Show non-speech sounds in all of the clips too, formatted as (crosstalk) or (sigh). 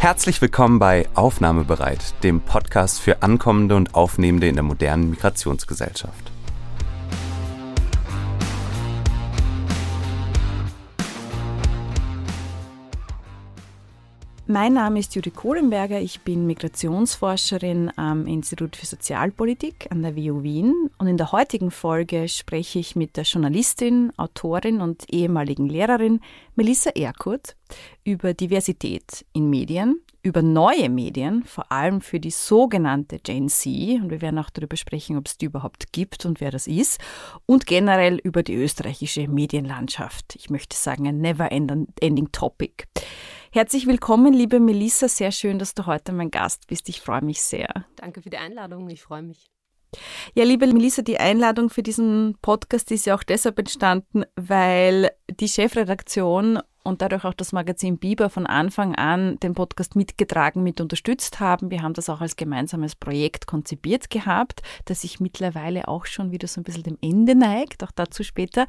Herzlich willkommen bei Aufnahmebereit, dem Podcast für Ankommende und Aufnehmende in der modernen Migrationsgesellschaft. Mein Name ist Judith Kohlenberger, ich bin Migrationsforscherin am Institut für Sozialpolitik an der WU Wien und in der heutigen Folge spreche ich mit der Journalistin, Autorin und ehemaligen Lehrerin Melissa Erkurt über Diversität in Medien, über neue Medien, vor allem für die sogenannte Gen Z, und wir werden auch darüber sprechen, ob es die überhaupt gibt und wer das ist, und generell über die österreichische Medienlandschaft. Ich möchte sagen, ein never-ending Topic. Herzlich willkommen, liebe Melissa. Sehr schön, dass du heute mein Gast bist. Ich freue mich sehr. Danke für die Einladung. Ich freue mich. Ja, liebe Melissa, die Einladung für diesen Podcast ist ja auch deshalb entstanden, weil die Chefredaktion und dadurch auch das Magazin Biber von Anfang an den Podcast mitgetragen, mit unterstützt haben. Wir haben das auch als gemeinsames Projekt konzipiert gehabt, das sich mittlerweile auch schon wieder so ein bisschen dem Ende neigt, auch dazu später.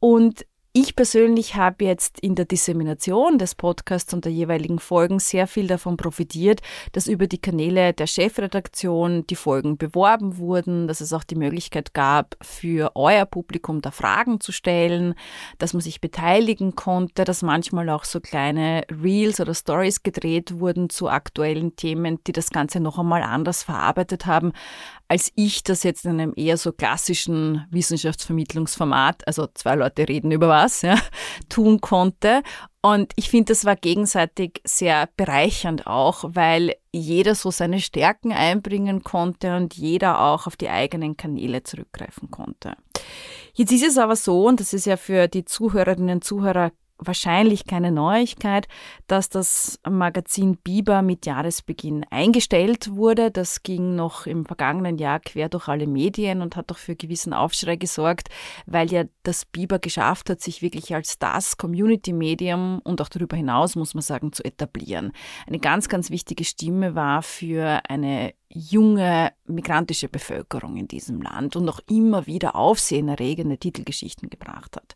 Und ich persönlich habe jetzt in der Dissemination des Podcasts und der jeweiligen Folgen sehr viel davon profitiert, dass über die Kanäle der Chefredaktion die Folgen beworben wurden, dass es auch die Möglichkeit gab, für euer Publikum da Fragen zu stellen, dass man sich beteiligen konnte, dass manchmal auch so kleine Reels oder Stories gedreht wurden zu aktuellen Themen, die das Ganze noch einmal anders verarbeitet haben, als ich das jetzt in einem eher so klassischen Wissenschaftsvermittlungsformat, also zwei Leute reden über was, ja, tun konnte. Und ich finde, das war gegenseitig sehr bereichernd auch, weil jeder so seine Stärken einbringen konnte und jeder auch auf die eigenen Kanäle zurückgreifen konnte. Jetzt ist es aber so, und das ist ja für die Zuhörerinnen und Zuhörer wahrscheinlich keine Neuigkeit, dass das Magazin Biber mit Jahresbeginn eingestellt wurde. Das ging noch im vergangenen Jahr quer durch alle Medien und hat auch für gewissen Aufschrei gesorgt, weil ja das Biber geschafft hat, sich wirklich als das Community-Medium und auch darüber hinaus, muss man sagen, zu etablieren. Eine ganz, ganz wichtige Stimme war für eine junge migrantische Bevölkerung in diesem Land und noch immer wieder aufsehenerregende Titelgeschichten gebracht hat.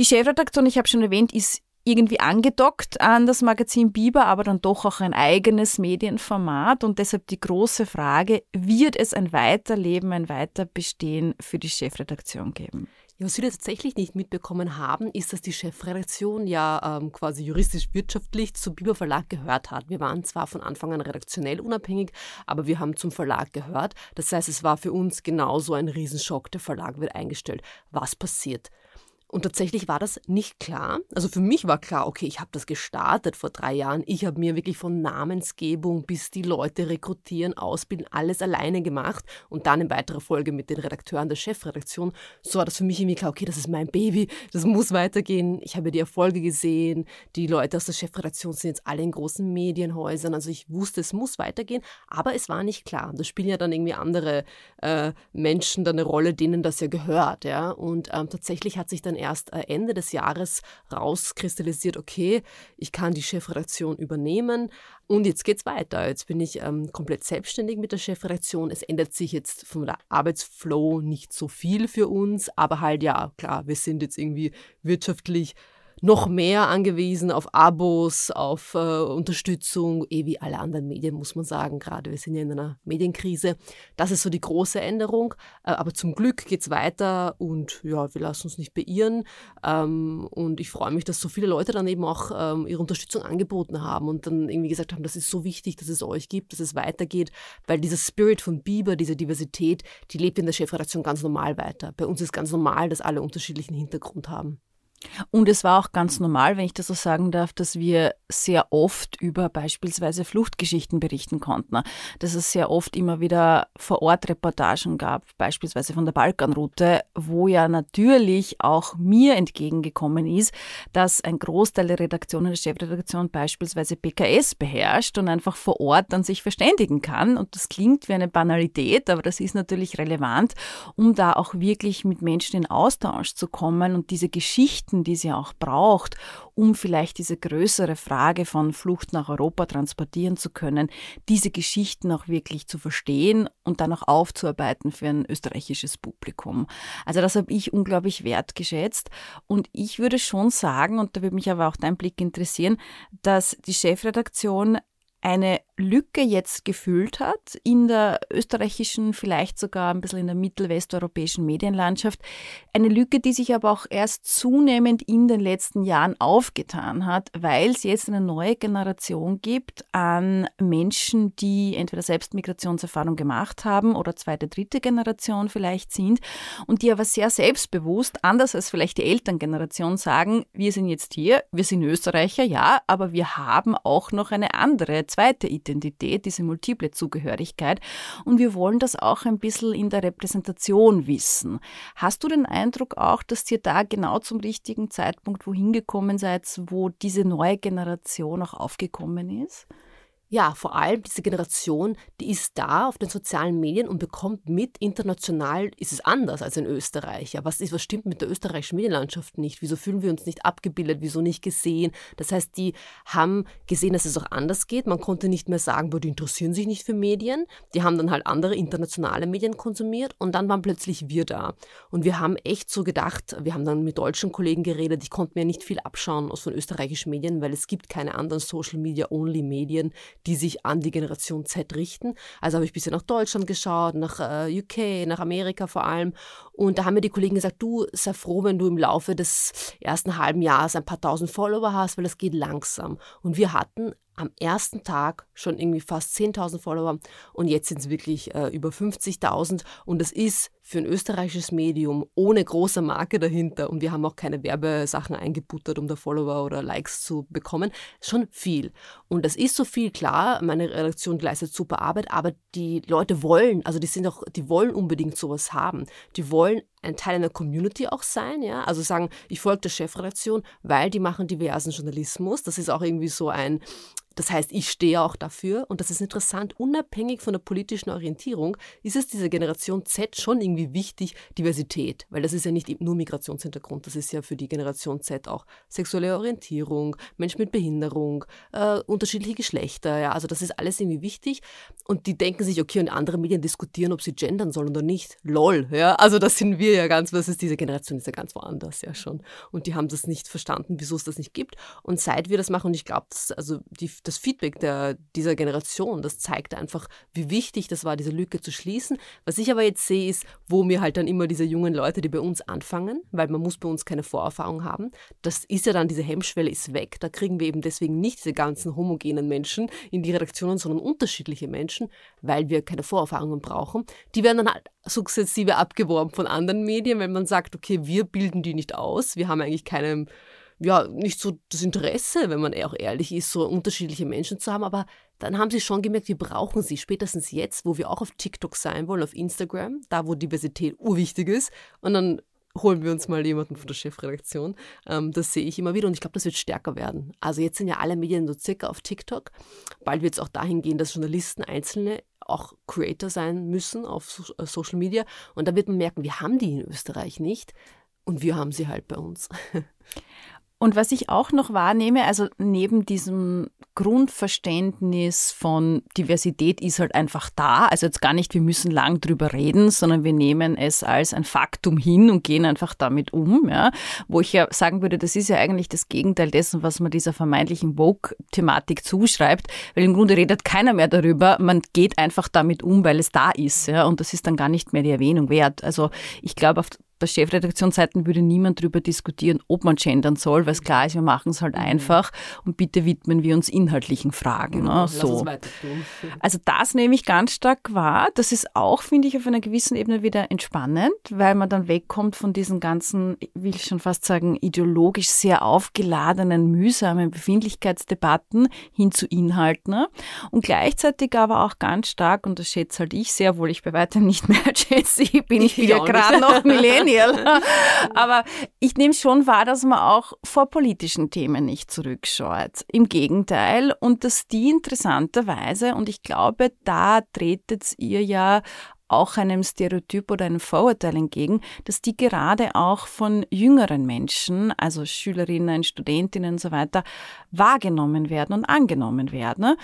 Die Chefredaktion, ich habe schon erwähnt, ist irgendwie angedockt an das Magazin Biber, aber dann doch auch ein eigenes Medienformat und deshalb die große Frage, wird es ein Weiterleben, ein Weiterbestehen für die Chefredaktion geben? Ja, was wir tatsächlich nicht mitbekommen haben, ist, dass die Chefredaktion ja ähm, quasi juristisch-wirtschaftlich zum Biber Verlag gehört hat. Wir waren zwar von Anfang an redaktionell unabhängig, aber wir haben zum Verlag gehört. Das heißt, es war für uns genauso ein Riesenschock. Der Verlag wird eingestellt. Was passiert? Und tatsächlich war das nicht klar. Also für mich war klar, okay, ich habe das gestartet vor drei Jahren. Ich habe mir wirklich von Namensgebung bis die Leute rekrutieren, ausbilden, alles alleine gemacht und dann in weiterer Folge mit den Redakteuren der Chefredaktion. So war das für mich irgendwie klar, okay, das ist mein Baby, das muss weitergehen. Ich habe die Erfolge gesehen. Die Leute aus der Chefredaktion sind jetzt alle in großen Medienhäusern. Also ich wusste, es muss weitergehen, aber es war nicht klar. Da spielen ja dann irgendwie andere äh, Menschen dann eine Rolle, denen das ja gehört. Ja? Und ähm, tatsächlich hat sich dann erst äh, Ende des Jahres rauskristallisiert, okay, ich kann die Chefredaktion übernehmen und jetzt geht's weiter. Jetzt bin ich ähm, komplett selbstständig mit der Chefredaktion. Es ändert sich jetzt vom Arbeitsflow nicht so viel für uns, aber halt ja, klar, wir sind jetzt irgendwie wirtschaftlich noch mehr angewiesen auf Abos, auf äh, Unterstützung, eh wie alle anderen Medien, muss man sagen. Gerade wir sind ja in einer Medienkrise. Das ist so die große Änderung. Äh, aber zum Glück geht es weiter und ja, wir lassen uns nicht beirren. Ähm, und ich freue mich, dass so viele Leute dann eben auch ähm, ihre Unterstützung angeboten haben und dann irgendwie gesagt haben, das ist so wichtig, dass es euch gibt, dass es weitergeht, weil dieser Spirit von Biber, diese Diversität, die lebt in der Chefredaktion ganz normal weiter. Bei uns ist ganz normal, dass alle unterschiedlichen Hintergrund haben. Und es war auch ganz normal, wenn ich das so sagen darf, dass wir sehr oft über beispielsweise Fluchtgeschichten berichten konnten. Dass es sehr oft immer wieder vor Ort Reportagen gab, beispielsweise von der Balkanroute, wo ja natürlich auch mir entgegengekommen ist, dass ein Großteil der Redaktionen, der Chefredaktion beispielsweise PKS beherrscht und einfach vor Ort dann sich verständigen kann. Und das klingt wie eine Banalität, aber das ist natürlich relevant, um da auch wirklich mit Menschen in Austausch zu kommen und diese Geschichten Geschichten, die ja auch braucht, um vielleicht diese größere Frage von Flucht nach Europa transportieren zu können, diese Geschichten auch wirklich zu verstehen und dann auch aufzuarbeiten für ein österreichisches Publikum. Also das habe ich unglaublich wertgeschätzt und ich würde schon sagen, und da würde mich aber auch dein Blick interessieren, dass die Chefredaktion eine Lücke jetzt gefüllt hat in der österreichischen, vielleicht sogar ein bisschen in der mittelwesteuropäischen Medienlandschaft. Eine Lücke, die sich aber auch erst zunehmend in den letzten Jahren aufgetan hat, weil es jetzt eine neue Generation gibt an Menschen, die entweder selbst Migrationserfahrung gemacht haben oder zweite, dritte Generation vielleicht sind und die aber sehr selbstbewusst, anders als vielleicht die Elterngeneration, sagen, wir sind jetzt hier, wir sind Österreicher, ja, aber wir haben auch noch eine andere, zweite Identität Identität, diese multiple Zugehörigkeit. Und wir wollen das auch ein bisschen in der Repräsentation wissen. Hast du den Eindruck auch, dass ihr da genau zum richtigen Zeitpunkt wohin gekommen seid, wo diese neue Generation auch aufgekommen ist? Ja, vor allem diese Generation, die ist da auf den sozialen Medien und bekommt mit, international ist es anders als in Österreich. Ja, was, ist, was stimmt mit der österreichischen Medienlandschaft nicht? Wieso fühlen wir uns nicht abgebildet? Wieso nicht gesehen? Das heißt, die haben gesehen, dass es auch anders geht. Man konnte nicht mehr sagen, boah, die interessieren sich nicht für Medien. Die haben dann halt andere internationale Medien konsumiert und dann waren plötzlich wir da. Und wir haben echt so gedacht, wir haben dann mit deutschen Kollegen geredet, ich konnte mir nicht viel abschauen aus von österreichischen Medien, weil es gibt keine anderen Social-Media-Only-Medien, die sich an die Generation Z richten. Also habe ich ein bisschen nach Deutschland geschaut, nach äh, UK, nach Amerika vor allem. Und da haben mir die Kollegen gesagt, du sei froh, wenn du im Laufe des ersten halben Jahres ein paar tausend Follower hast, weil das geht langsam. Und wir hatten am ersten Tag schon irgendwie fast 10.000 Follower und jetzt sind es wirklich äh, über 50.000 und das ist für ein österreichisches Medium ohne große Marke dahinter und wir haben auch keine Werbesachen eingebuttert, um da Follower oder Likes zu bekommen, schon viel. Und das ist so viel, klar, meine Redaktion leistet super Arbeit, aber die Leute wollen, also die sind auch, die wollen unbedingt sowas haben. Die wollen ein Teil einer Community auch sein, ja, also sagen, ich folge der Chefredaktion, weil die machen diversen Journalismus. Das ist auch irgendwie so ein, das heißt, ich stehe auch dafür und das ist interessant, unabhängig von der politischen Orientierung ist es dieser Generation Z schon irgendwie wichtig, Diversität, weil das ist ja nicht nur Migrationshintergrund, das ist ja für die Generation Z auch sexuelle Orientierung, Mensch mit Behinderung, äh, unterschiedliche Geschlechter, ja, also das ist alles irgendwie wichtig und die denken sich, okay, und andere Medien diskutieren, ob sie gendern sollen oder nicht. Lol, ja, also das sind wir ja ganz, was ist diese Generation, ist ja ganz woanders, ja schon. Und die haben das nicht verstanden, wieso es das nicht gibt. Und seit wir das machen und ich glaube, also die das Feedback der, dieser Generation, das zeigt einfach, wie wichtig das war, diese Lücke zu schließen. Was ich aber jetzt sehe, ist, wo mir halt dann immer diese jungen Leute, die bei uns anfangen, weil man muss bei uns keine Vorerfahrung haben, das ist ja dann, diese Hemmschwelle ist weg. Da kriegen wir eben deswegen nicht diese ganzen homogenen Menschen in die Redaktionen, sondern unterschiedliche Menschen, weil wir keine Vorerfahrungen brauchen. Die werden dann halt sukzessive abgeworben von anderen Medien, wenn man sagt, okay, wir bilden die nicht aus, wir haben eigentlich keinen ja, nicht so das Interesse, wenn man auch ehrlich ist, so unterschiedliche Menschen zu haben, aber dann haben sie schon gemerkt, wir brauchen sie, spätestens jetzt, wo wir auch auf TikTok sein wollen, auf Instagram, da wo Diversität urwichtig ist und dann holen wir uns mal jemanden von der Chefredaktion. Ähm, das sehe ich immer wieder und ich glaube, das wird stärker werden. Also jetzt sind ja alle Medien so circa auf TikTok. Bald wird es auch dahin gehen, dass Journalisten einzelne auch Creator sein müssen auf äh, Social Media und da wird man merken, wir haben die in Österreich nicht und wir haben sie halt bei uns. (laughs) Und was ich auch noch wahrnehme, also neben diesem Grundverständnis von Diversität ist halt einfach da, also jetzt gar nicht, wir müssen lang drüber reden, sondern wir nehmen es als ein Faktum hin und gehen einfach damit um, ja, wo ich ja sagen würde, das ist ja eigentlich das Gegenteil dessen, was man dieser vermeintlichen Vogue-Thematik zuschreibt, weil im Grunde redet keiner mehr darüber, man geht einfach damit um, weil es da ist, ja, und das ist dann gar nicht mehr die Erwähnung wert. Also ich glaube, auf bei Chefredaktionsseiten würde niemand darüber diskutieren, ob man gendern soll, weil es klar ist, wir machen es halt mhm. einfach und bitte widmen wir uns inhaltlichen Fragen. Genau, ne? so. (laughs) Also das nehme ich ganz stark wahr. Das ist auch, finde ich, auf einer gewissen Ebene wieder entspannend, weil man dann wegkommt von diesen ganzen, will ich schon fast sagen, ideologisch sehr aufgeladenen, mühsamen Befindlichkeitsdebatten hin zu Inhalten. Ne? Und gleichzeitig aber auch ganz stark, und das schätze halt ich sehr, wohl ich bei weitem nicht mehr schätze, (laughs) bin ich, ich ja gerade noch Millennial Daniel. (laughs) Aber ich nehme schon wahr, dass man auch vor politischen Themen nicht zurückschaut. Im Gegenteil. Und dass die interessanterweise, und ich glaube, da tretet ihr ja auch einem Stereotyp oder einem Vorurteil entgegen, dass die gerade auch von jüngeren Menschen, also Schülerinnen, Studentinnen und so weiter, wahrgenommen werden und angenommen werden.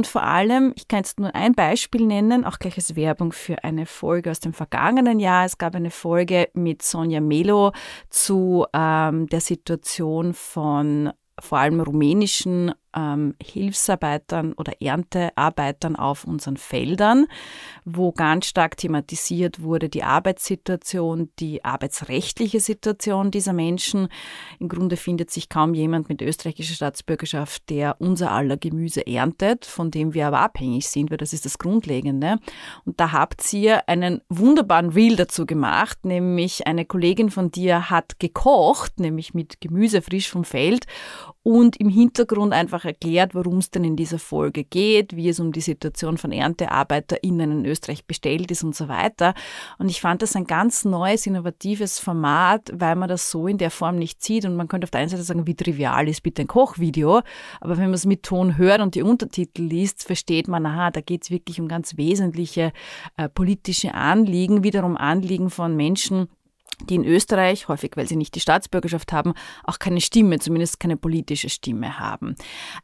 Und vor allem, ich kann jetzt nur ein Beispiel nennen, auch gleich als Werbung für eine Folge aus dem vergangenen Jahr. Es gab eine Folge mit Sonja Melo zu ähm, der Situation von vor allem rumänischen ähm, Hilfsarbeitern oder Erntearbeitern auf unseren Feldern, wo ganz stark thematisiert wurde die Arbeitssituation, die arbeitsrechtliche Situation dieser Menschen. Im Grunde findet sich kaum jemand mit österreichischer Staatsbürgerschaft, der unser aller Gemüse erntet, von dem wir aber abhängig sind, weil das ist das Grundlegende. Und da habt ihr einen wunderbaren Reel dazu gemacht, nämlich eine Kollegin von dir hat gekocht, nämlich mit Gemüse frisch vom Feld und im Hintergrund einfach erklärt, worum es denn in dieser Folge geht, wie es um die Situation von ErntearbeiterInnen in Österreich bestellt ist und so weiter. Und ich fand das ein ganz neues, innovatives Format, weil man das so in der Form nicht sieht. Und man könnte auf der einen Seite sagen, wie trivial ist bitte ein Kochvideo. Aber wenn man es mit Ton hört und die Untertitel liest, versteht man, aha, da geht es wirklich um ganz wesentliche äh, politische Anliegen, wiederum Anliegen von Menschen, die in Österreich, häufig weil sie nicht die Staatsbürgerschaft haben, auch keine Stimme, zumindest keine politische Stimme haben.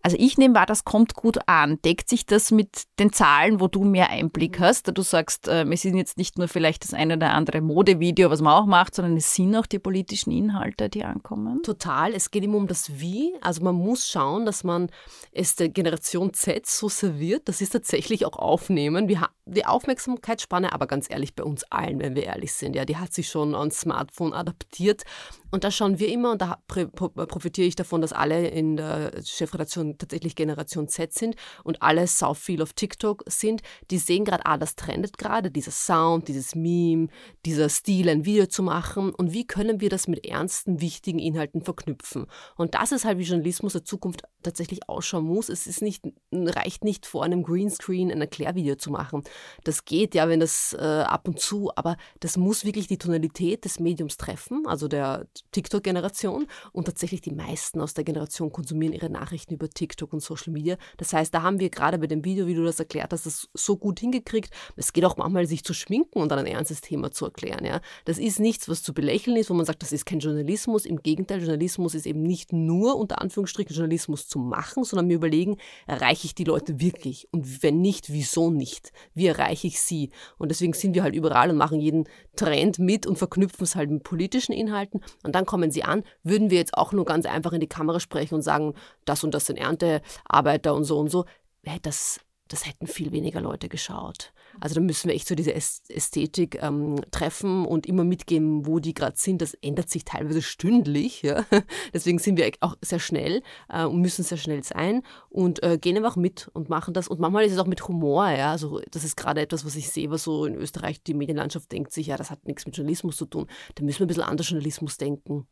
Also ich nehme wahr, das kommt gut an. Deckt sich das mit den Zahlen, wo du mehr Einblick hast? Da du sagst, äh, es sind jetzt nicht nur vielleicht das eine oder andere Modevideo, was man auch macht, sondern es sind auch die politischen Inhalte, die ankommen? Total. Es geht immer um das Wie. Also man muss schauen, dass man es der Generation Z so serviert, dass sie es tatsächlich auch aufnehmen. Wir haben die Aufmerksamkeitsspanne, aber ganz ehrlich, bei uns allen, wenn wir ehrlich sind, ja, die hat sich schon ans Smartphone adaptiert. Und da schauen wir immer, und da profitiere ich davon, dass alle in der Chefredaktion tatsächlich Generation Z sind und alle sau viel auf TikTok sind. Die sehen gerade, ah, das trendet gerade, dieser Sound, dieses Meme, dieser Stil, ein Video zu machen. Und wie können wir das mit ernsten, wichtigen Inhalten verknüpfen? Und das ist halt, wie Journalismus der Zukunft tatsächlich ausschauen muss. Es ist nicht, reicht nicht vor einem Greenscreen ein Erklärvideo zu machen. Das geht ja, wenn das äh, ab und zu, aber das muss wirklich die Tonalität des Mediums treffen, also der TikTok-Generation. Und tatsächlich die meisten aus der Generation konsumieren ihre Nachrichten über TikTok und Social Media. Das heißt, da haben wir gerade bei dem Video, wie du das erklärt hast, das so gut hingekriegt. Es geht auch manchmal, sich zu schminken und dann ein ernstes Thema zu erklären. Ja. Das ist nichts, was zu belächeln ist, wo man sagt, das ist kein Journalismus. Im Gegenteil, Journalismus ist eben nicht nur unter Anführungsstrichen Journalismus zu machen, sondern mir überlegen, erreiche ich die Leute wirklich? Und wenn nicht, wieso nicht? Wie erreiche ich sie? Und deswegen sind wir halt überall und machen jeden Trend mit und verknüpfen es halt mit politischen Inhalten. Und dann kommen sie an, würden wir jetzt auch nur ganz einfach in die Kamera sprechen und sagen, das und das sind Erntearbeiter und so und so. Das das hätten viel weniger Leute geschaut. Also da müssen wir echt so diese Ästhetik ähm, treffen und immer mitgeben, wo die gerade sind. Das ändert sich teilweise stündlich. Ja? (laughs) Deswegen sind wir auch sehr schnell äh, und müssen sehr schnell sein und äh, gehen einfach mit und machen das. Und manchmal ist es auch mit Humor. Ja? Also das ist gerade etwas, was ich sehe, was so in Österreich die Medienlandschaft denkt sich, ja, das hat nichts mit Journalismus zu tun. Da müssen wir ein bisschen anders Journalismus denken.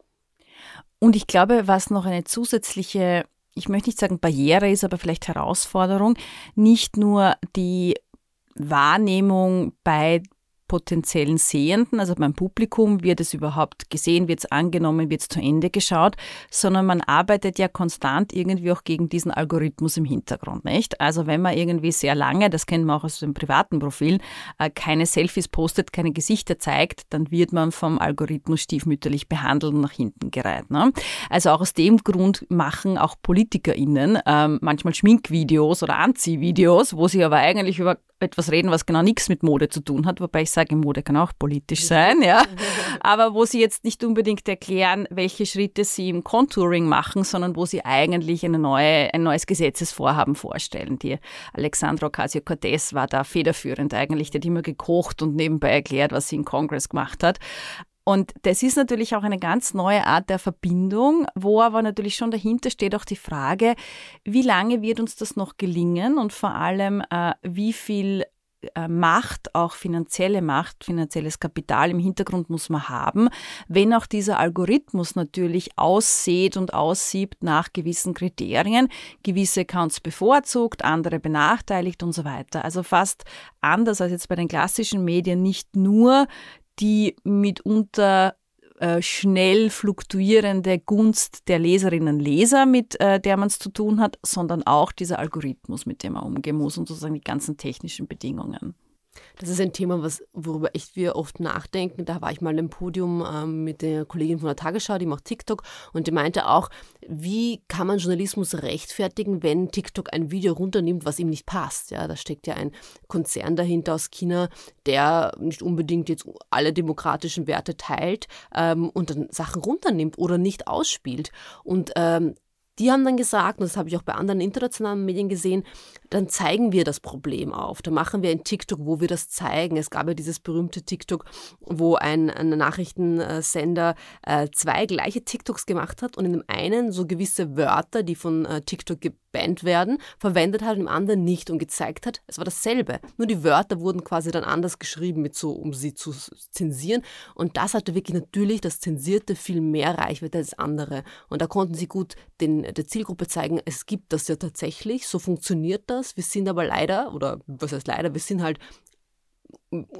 Und ich glaube, was noch eine zusätzliche ich möchte nicht sagen Barriere ist, aber vielleicht Herausforderung, nicht nur die Wahrnehmung bei potenziellen Sehenden, also beim Publikum, wird es überhaupt gesehen, wird es angenommen, wird es zu Ende geschaut, sondern man arbeitet ja konstant irgendwie auch gegen diesen Algorithmus im Hintergrund, nicht? Also wenn man irgendwie sehr lange, das kennen wir auch aus den privaten Profilen, äh, keine Selfies postet, keine Gesichter zeigt, dann wird man vom Algorithmus stiefmütterlich behandelt und nach hinten gereiht. Ne? Also auch aus dem Grund machen auch PolitikerInnen ähm, manchmal Schminkvideos oder Anziehvideos, wo sie aber eigentlich über etwas reden, was genau nichts mit Mode zu tun hat, wobei ich sage, Mode kann auch politisch sein, ja. (laughs) Aber wo sie jetzt nicht unbedingt erklären, welche Schritte sie im Contouring machen, sondern wo sie eigentlich eine neue, ein neues Gesetzesvorhaben vorstellen. Die Alexandra Ocasio-Cortez war da federführend eigentlich, die hat immer gekocht und nebenbei erklärt, was sie im Kongress gemacht hat. Und das ist natürlich auch eine ganz neue Art der Verbindung, wo aber natürlich schon dahinter steht auch die Frage, wie lange wird uns das noch gelingen und vor allem, äh, wie viel äh, Macht, auch finanzielle Macht, finanzielles Kapital im Hintergrund muss man haben, wenn auch dieser Algorithmus natürlich aussieht und aussiebt nach gewissen Kriterien, gewisse Accounts bevorzugt, andere benachteiligt und so weiter. Also fast anders als jetzt bei den klassischen Medien nicht nur die mitunter äh, schnell fluktuierende Gunst der Leserinnen und Leser, mit äh, der man es zu tun hat, sondern auch dieser Algorithmus, mit dem man umgehen muss und sozusagen die ganzen technischen Bedingungen. Das ist ein Thema, was, worüber echt wir oft nachdenken. Da war ich mal im Podium ähm, mit der Kollegin von der Tagesschau, die macht TikTok, und die meinte auch, wie kann man Journalismus rechtfertigen, wenn TikTok ein Video runternimmt, was ihm nicht passt? Ja, da steckt ja ein Konzern dahinter aus China, der nicht unbedingt jetzt alle demokratischen Werte teilt ähm, und dann Sachen runternimmt oder nicht ausspielt. Und ähm, die haben dann gesagt, und das habe ich auch bei anderen internationalen Medien gesehen, dann zeigen wir das Problem auf. Da machen wir ein TikTok, wo wir das zeigen. Es gab ja dieses berühmte TikTok, wo ein, ein Nachrichtensender äh, zwei gleiche TikToks gemacht hat und in dem einen so gewisse Wörter, die von äh, TikTok gebannt werden, verwendet hat und im anderen nicht und gezeigt hat, es war dasselbe. Nur die Wörter wurden quasi dann anders geschrieben, mit so, um sie zu zensieren. Und das hatte wirklich natürlich das Zensierte viel mehr Reichweite als andere. Und da konnten sie gut den, der Zielgruppe zeigen, es gibt das ja tatsächlich, so funktioniert das. Wir sind aber leider, oder was heißt leider, wir sind halt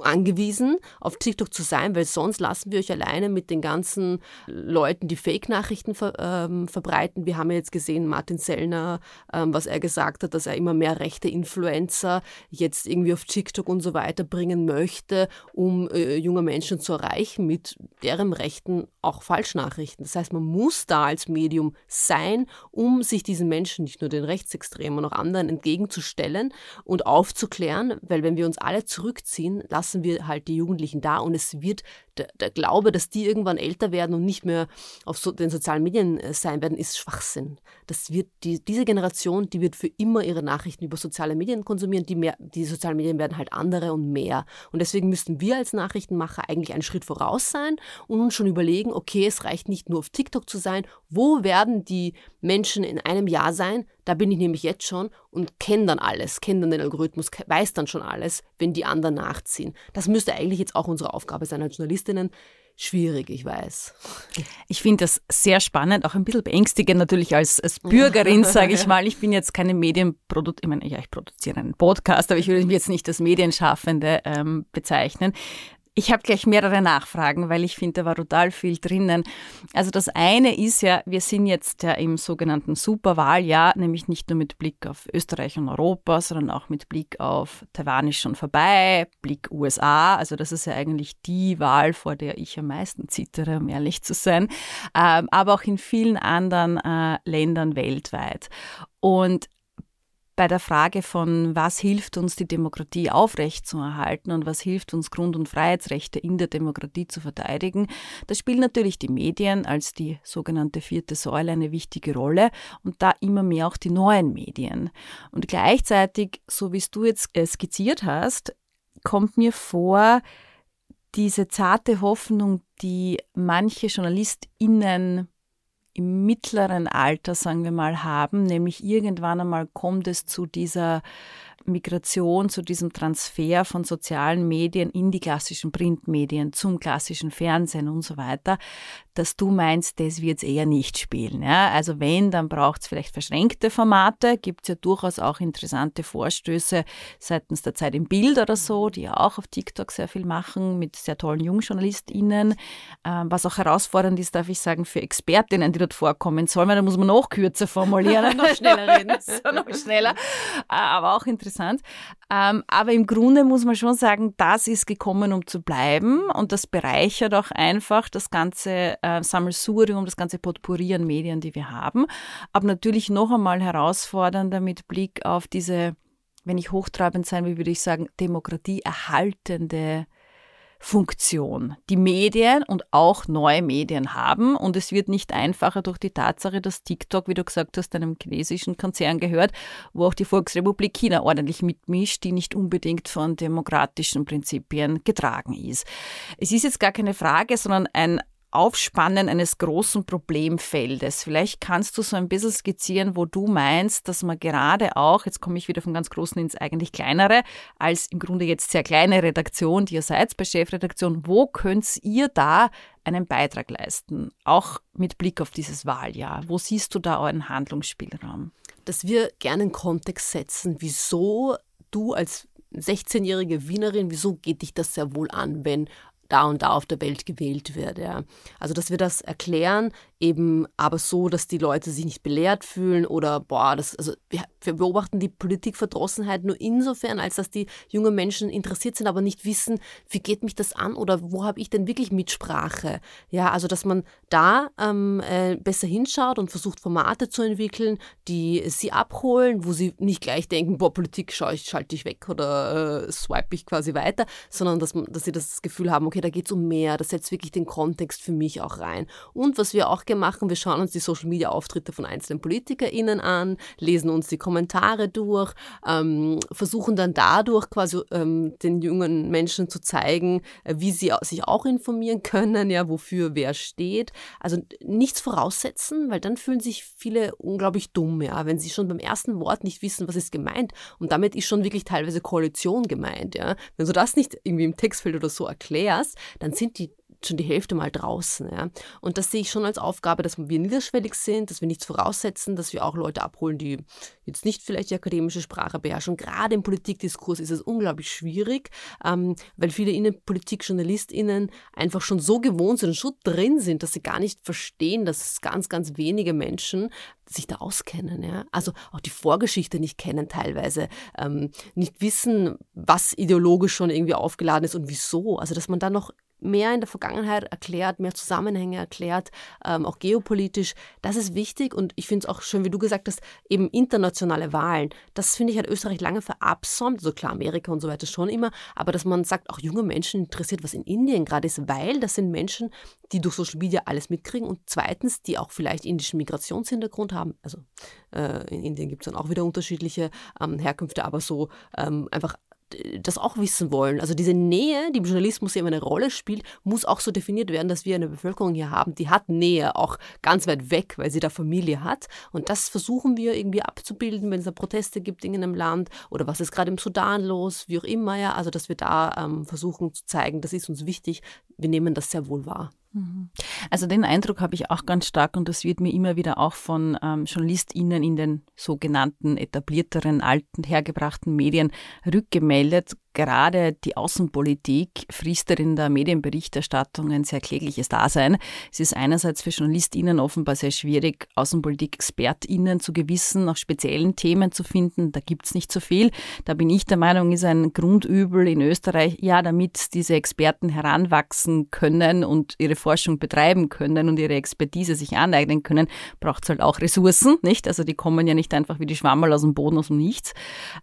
angewiesen, auf TikTok zu sein, weil sonst lassen wir euch alleine mit den ganzen Leuten, die Fake-Nachrichten ver, ähm, verbreiten. Wir haben ja jetzt gesehen, Martin Sellner, ähm, was er gesagt hat, dass er immer mehr rechte Influencer jetzt irgendwie auf TikTok und so weiter bringen möchte, um äh, junge Menschen zu erreichen mit deren Rechten auch Falschnachrichten. Das heißt, man muss da als Medium sein, um sich diesen Menschen, nicht nur den Rechtsextremen, auch anderen entgegenzustellen und aufzuklären, weil wenn wir uns alle zurückziehen, lassen wir halt die Jugendlichen da und es wird der, der Glaube, dass die irgendwann älter werden und nicht mehr auf so, den sozialen Medien äh, sein werden, ist Schwachsinn. Das wird die, diese Generation, die wird für immer ihre Nachrichten über soziale Medien konsumieren. Die, mehr, die sozialen Medien werden halt andere und mehr. Und deswegen müssten wir als Nachrichtenmacher eigentlich einen Schritt voraus sein und uns schon überlegen, okay, es reicht nicht nur auf TikTok zu sein. Wo werden die Menschen in einem Jahr sein? Da bin ich nämlich jetzt schon und kenne dann alles, kenne dann den Algorithmus, weiß dann schon alles, wenn die anderen nachziehen. Das müsste eigentlich jetzt auch unsere Aufgabe sein als Journalistinnen. Schwierig, ich weiß. Ich finde das sehr spannend, auch ein bisschen beängstigend natürlich als, als Bürgerin, (laughs) sage ich mal. Ich bin jetzt keine Medienproduzent, ich meine, ja, ich produziere einen Podcast, aber ich würde mich jetzt nicht als Medienschaffende ähm, bezeichnen. Ich habe gleich mehrere Nachfragen, weil ich finde, da war total viel drinnen. Also das eine ist ja, wir sind jetzt ja im sogenannten Superwahljahr, nämlich nicht nur mit Blick auf Österreich und Europa, sondern auch mit Blick auf Taiwan ist schon vorbei, Blick USA. Also das ist ja eigentlich die Wahl, vor der ich am meisten zittere, um ehrlich zu sein. Ähm, aber auch in vielen anderen äh, Ländern weltweit. Und bei der Frage von, was hilft uns, die Demokratie aufrechtzuerhalten und was hilft uns, Grund- und Freiheitsrechte in der Demokratie zu verteidigen, da spielen natürlich die Medien als die sogenannte vierte Säule eine wichtige Rolle und da immer mehr auch die neuen Medien. Und gleichzeitig, so wie es du jetzt äh, skizziert hast, kommt mir vor, diese zarte Hoffnung, die manche JournalistInnen im mittleren Alter, sagen wir mal, haben, nämlich irgendwann einmal kommt es zu dieser Migration, zu diesem Transfer von sozialen Medien in die klassischen Printmedien, zum klassischen Fernsehen und so weiter, dass du meinst, das wird es eher nicht spielen. Ja? Also wenn, dann braucht es vielleicht verschränkte Formate, gibt es ja durchaus auch interessante Vorstöße seitens der Zeit im Bild oder so, die ja auch auf TikTok sehr viel machen, mit sehr tollen JungjournalistInnen, ähm, was auch herausfordernd ist, darf ich sagen, für Expertinnen, die dort vorkommen sollen, weil da muss man noch kürzer formulieren, (laughs) noch schneller reden, (laughs) so noch schneller, aber auch interessant aber im Grunde muss man schon sagen, das ist gekommen, um zu bleiben und das bereichert auch einfach das ganze äh, Sammelsurium, das ganze Potpourri an Medien, die wir haben. Aber natürlich noch einmal herausfordernder mit Blick auf diese, wenn ich hochtrabend sein will, würde ich sagen, demokratieerhaltende Funktion, die Medien und auch neue Medien haben. Und es wird nicht einfacher durch die Tatsache, dass TikTok, wie du gesagt hast, einem chinesischen Konzern gehört, wo auch die Volksrepublik China ordentlich mitmischt, die nicht unbedingt von demokratischen Prinzipien getragen ist. Es ist jetzt gar keine Frage, sondern ein Aufspannen eines großen Problemfeldes. Vielleicht kannst du so ein bisschen skizzieren, wo du meinst, dass man gerade auch, jetzt komme ich wieder vom ganz Großen ins eigentlich kleinere, als im Grunde jetzt sehr kleine Redaktion, die ihr seid bei Chefredaktion, wo könnt ihr da einen Beitrag leisten? Auch mit Blick auf dieses Wahljahr. Wo siehst du da euren Handlungsspielraum? Dass wir gerne einen Kontext setzen, wieso du als 16-jährige Wienerin, wieso geht dich das sehr wohl an, wenn da und da auf der Welt gewählt wird. Ja. Also, dass wir das erklären eben aber so, dass die Leute sich nicht belehrt fühlen oder boah, das, also wir, wir beobachten die Politikverdrossenheit nur insofern, als dass die jungen Menschen interessiert sind, aber nicht wissen, wie geht mich das an oder wo habe ich denn wirklich Mitsprache? Ja, also dass man da ähm, äh, besser hinschaut und versucht Formate zu entwickeln, die sie abholen, wo sie nicht gleich denken, boah, Politik schaue ich, schalte ich weg oder äh, swipe ich quasi weiter, sondern dass, dass sie das Gefühl haben, okay, da geht es um mehr, das setzt wirklich den Kontext für mich auch rein. Und was wir auch machen, wir schauen uns die Social Media Auftritte von einzelnen PolitikerInnen an, lesen uns die Kommentare durch, ähm, versuchen dann dadurch quasi ähm, den jungen Menschen zu zeigen, äh, wie sie sich auch informieren können, ja, wofür wer steht. Also nichts voraussetzen, weil dann fühlen sich viele unglaublich dumm, ja, wenn sie schon beim ersten Wort nicht wissen, was ist gemeint. Und damit ist schon wirklich teilweise Koalition gemeint, ja. Wenn du das nicht irgendwie im Textfeld oder so erklärst, dann sind die schon die Hälfte mal draußen. Ja. Und das sehe ich schon als Aufgabe, dass wir niederschwellig sind, dass wir nichts voraussetzen, dass wir auch Leute abholen, die jetzt nicht vielleicht die akademische Sprache beherrschen. Gerade im Politikdiskurs ist es unglaublich schwierig, ähm, weil viele Innenpolitik-JournalistInnen einfach schon so gewohnt sind und schon drin sind, dass sie gar nicht verstehen, dass ganz, ganz wenige Menschen sich da auskennen, ja. Also auch die Vorgeschichte nicht kennen teilweise, ähm, nicht wissen, was ideologisch schon irgendwie aufgeladen ist und wieso. Also dass man da noch mehr in der Vergangenheit erklärt, mehr Zusammenhänge erklärt, ähm, auch geopolitisch. Das ist wichtig und ich finde es auch schön, wie du gesagt hast, eben internationale Wahlen. Das finde ich hat Österreich lange verabsäumt, also klar Amerika und so weiter schon immer, aber dass man sagt, auch junge Menschen interessiert, was in Indien gerade ist, weil das sind Menschen, die durch Social Media alles mitkriegen und zweitens, die auch vielleicht indischen Migrationshintergrund haben. Also äh, in Indien gibt es dann auch wieder unterschiedliche ähm, Herkünfte, aber so ähm, einfach das auch wissen wollen. Also diese Nähe, die im Journalismus eben eine Rolle spielt, muss auch so definiert werden, dass wir eine Bevölkerung hier haben, die hat Nähe auch ganz weit weg, weil sie da Familie hat. Und das versuchen wir irgendwie abzubilden, wenn es da Proteste gibt in einem Land oder was ist gerade im Sudan los, wie auch immer. Ja, also dass wir da ähm, versuchen zu zeigen, das ist uns wichtig. Wir nehmen das sehr wohl wahr. Mhm. Also den Eindruck habe ich auch ganz stark und das wird mir immer wieder auch von ähm, JournalistInnen in den sogenannten etablierteren, alten, hergebrachten Medien rückgemeldet gerade die Außenpolitik frisst in der Medienberichterstattung ein sehr klägliches Dasein. Es ist einerseits für JournalistInnen offenbar sehr schwierig, Außenpolitik-ExpertInnen zu gewissen, nach speziellen Themen zu finden. Da gibt es nicht so viel. Da bin ich der Meinung, ist ein Grundübel in Österreich, ja, damit diese Experten heranwachsen können und ihre Forschung betreiben können und ihre Expertise sich aneignen können, braucht es halt auch Ressourcen, nicht? Also die kommen ja nicht einfach wie die Schwammerl aus dem Boden, aus dem Nichts.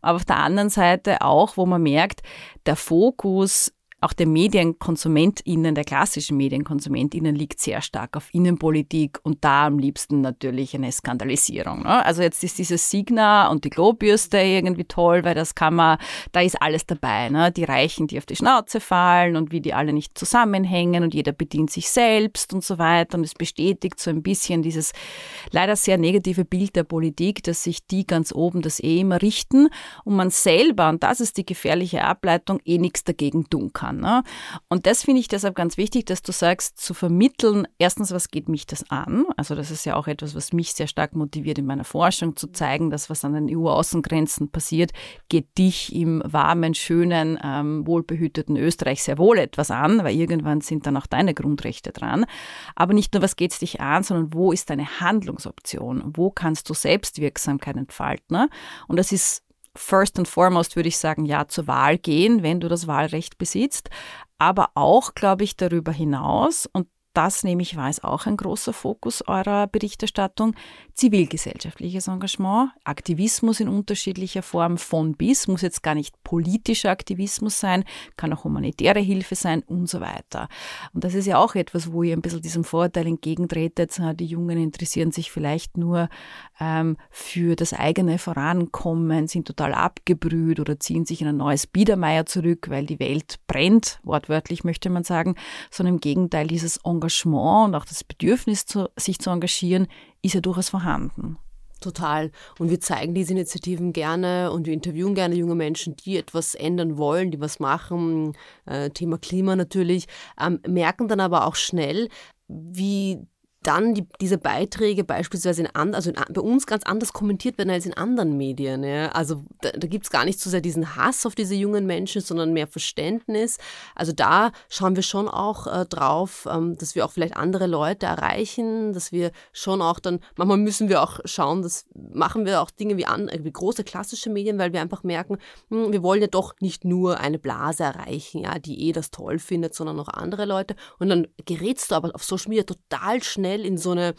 Aber auf der anderen Seite auch, wo man merkt, der Fokus auch der MedienkonsumentInnen, der klassischen MedienkonsumentInnen liegt sehr stark auf Innenpolitik und da am liebsten natürlich eine Skandalisierung. Ne? Also jetzt ist dieses Signa und die Globürste irgendwie toll, weil das kann man, da ist alles dabei. Ne? Die Reichen, die auf die Schnauze fallen und wie die alle nicht zusammenhängen und jeder bedient sich selbst und so weiter. Und es bestätigt so ein bisschen dieses leider sehr negative Bild der Politik, dass sich die ganz oben das eh immer richten und man selber, und das ist die gefährliche Ableitung, eh nichts dagegen tun kann kann. Ne? Und das finde ich deshalb ganz wichtig, dass du sagst, zu vermitteln, erstens, was geht mich das an? Also das ist ja auch etwas, was mich sehr stark motiviert in meiner Forschung, zu zeigen, dass was an den EU-Außengrenzen passiert, geht dich im warmen, schönen, ähm, wohlbehüteten Österreich sehr wohl etwas an, weil irgendwann sind dann auch deine Grundrechte dran. Aber nicht nur, was geht es dich an, sondern wo ist deine Handlungsoption? Wo kannst du Selbstwirksamkeit entfalten? Ne? Und das ist first and foremost würde ich sagen, ja, zur Wahl gehen, wenn du das Wahlrecht besitzt, aber auch, glaube ich, darüber hinaus, und das nehme ich wahr, ist auch ein großer Fokus eurer Berichterstattung. Zivilgesellschaftliches Engagement, Aktivismus in unterschiedlicher Form von bis, muss jetzt gar nicht politischer Aktivismus sein, kann auch humanitäre Hilfe sein und so weiter. Und das ist ja auch etwas, wo ihr ein bisschen diesem Vorurteil entgegentretet. Die Jungen interessieren sich vielleicht nur ähm, für das eigene Vorankommen, sind total abgebrüht oder ziehen sich in ein neues Biedermeier zurück, weil die Welt brennt, wortwörtlich möchte man sagen, sondern im Gegenteil dieses Engagement Engagement und auch das Bedürfnis, zu, sich zu engagieren, ist ja durchaus vorhanden. Total. Und wir zeigen diese Initiativen gerne und wir interviewen gerne junge Menschen, die etwas ändern wollen, die was machen. Äh, Thema Klima natürlich. Ähm, merken dann aber auch schnell, wie dann die, diese Beiträge beispielsweise in an, also in, bei uns ganz anders kommentiert werden als in anderen Medien. Ja? Also da, da gibt es gar nicht so sehr diesen Hass auf diese jungen Menschen, sondern mehr Verständnis. Also da schauen wir schon auch äh, drauf, ähm, dass wir auch vielleicht andere Leute erreichen, dass wir schon auch dann, manchmal müssen wir auch schauen, dass machen wir auch Dinge wie, an, wie große klassische Medien, weil wir einfach merken, hm, wir wollen ja doch nicht nur eine Blase erreichen, ja, die eh das toll findet, sondern auch andere Leute. Und dann gerätst du aber auf Social Media total schnell in so eine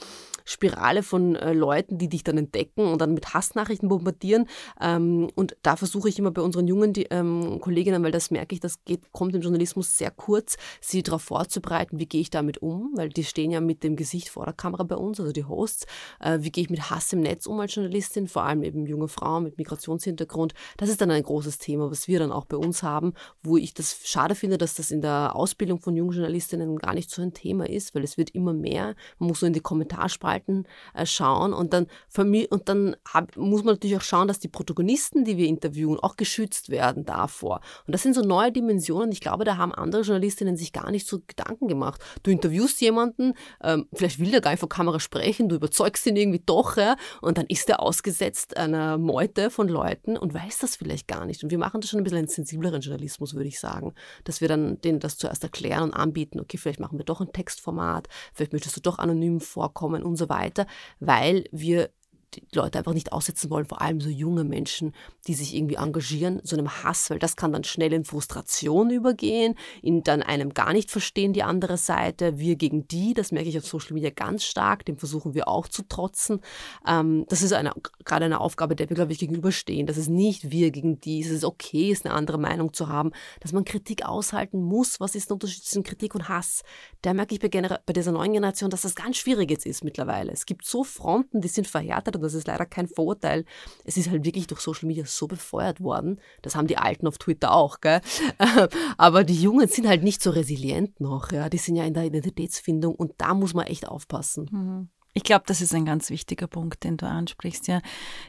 Spirale von äh, Leuten, die dich dann entdecken und dann mit Hassnachrichten bombardieren. Ähm, und da versuche ich immer bei unseren jungen die, ähm, Kolleginnen, weil das merke ich, das geht, kommt im Journalismus sehr kurz, sie darauf vorzubereiten, wie gehe ich damit um, weil die stehen ja mit dem Gesicht vor der Kamera bei uns, also die Hosts. Äh, wie gehe ich mit Hass im Netz um als Journalistin, vor allem eben junge Frauen mit Migrationshintergrund. Das ist dann ein großes Thema, was wir dann auch bei uns haben, wo ich das schade finde, dass das in der Ausbildung von jungen Journalistinnen gar nicht so ein Thema ist, weil es wird immer mehr. Man muss so in die Kommentarspalten äh, schauen und dann, und dann hab, muss man natürlich auch schauen, dass die Protagonisten, die wir interviewen, auch geschützt werden davor. Und das sind so neue Dimensionen. Ich glaube, da haben andere Journalistinnen sich gar nicht so Gedanken gemacht. Du interviewst jemanden, ähm, vielleicht will der gar nicht vor Kamera sprechen, du überzeugst ihn irgendwie doch, ja, und dann ist er ausgesetzt einer Meute von Leuten und weiß das vielleicht gar nicht. Und wir machen das schon ein bisschen einen sensibleren Journalismus, würde ich sagen, dass wir dann denen das zuerst erklären und anbieten, okay, vielleicht machen wir doch ein Textformat, vielleicht möchtest du doch anonym vorkommen und so weiter, weil wir die Leute einfach nicht aussetzen wollen, vor allem so junge Menschen, die sich irgendwie engagieren, so einem Hass, weil das kann dann schnell in Frustration übergehen, in dann einem gar nicht verstehen die andere Seite, wir gegen die, das merke ich auf Social Media ganz stark, dem versuchen wir auch zu trotzen. Ähm, das ist eine, gerade eine Aufgabe, der wir, glaube ich, gegenüberstehen, dass es nicht wir gegen die, es ist okay, ist eine andere Meinung zu haben, dass man Kritik aushalten muss. Was ist der Unterschied zwischen Kritik und Hass? Da merke ich bei, bei dieser neuen Generation, dass das ganz schwierig jetzt ist mittlerweile. Es gibt so Fronten, die sind verhärtet das ist leider kein Vorurteil. Es ist halt wirklich durch Social Media so befeuert worden. Das haben die Alten auf Twitter auch, gell? (laughs) Aber die Jungen sind halt nicht so resilient noch, ja. Die sind ja in der Identitätsfindung und da muss man echt aufpassen. Mhm. Ich glaube, das ist ein ganz wichtiger Punkt, den du ansprichst. Ja,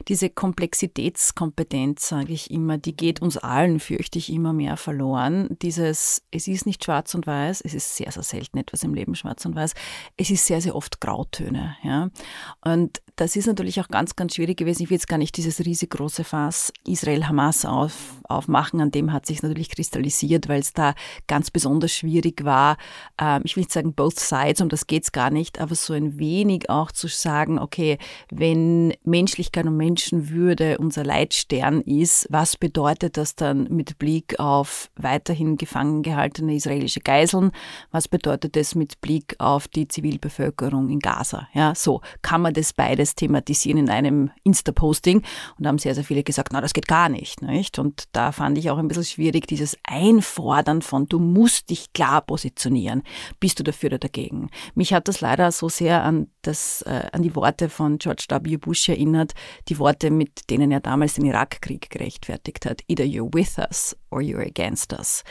diese Komplexitätskompetenz, sage ich immer, die geht uns allen, fürchte ich, immer mehr verloren. Dieses, es ist nicht schwarz und weiß, es ist sehr, sehr selten etwas im Leben schwarz und weiß. Es ist sehr, sehr oft Grautöne. Ja, und das ist natürlich auch ganz, ganz schwierig gewesen. Ich will jetzt gar nicht dieses riesengroße Fass Israel-Hamas auf, aufmachen. An dem hat sich natürlich kristallisiert, weil es da ganz besonders schwierig war. Ähm, ich will nicht sagen both sides, um das geht's gar nicht, aber so ein wenig auch zu sagen, okay, wenn Menschlichkeit und Menschenwürde unser Leitstern ist, was bedeutet das dann mit Blick auf weiterhin gefangen gehaltene israelische Geiseln? Was bedeutet das mit Blick auf die Zivilbevölkerung in Gaza? Ja, so kann man das beides thematisieren in einem Insta-Posting. Und haben sehr, sehr viele gesagt, na, das geht gar nicht, nicht? Und da fand ich auch ein bisschen schwierig, dieses Einfordern von, du musst dich klar positionieren. Bist du dafür oder dagegen? Mich hat das leider so sehr an das äh, an die Worte von George W. Bush erinnert, die Worte, mit denen er damals den Irakkrieg gerechtfertigt hat. Either you're with us or you're against us.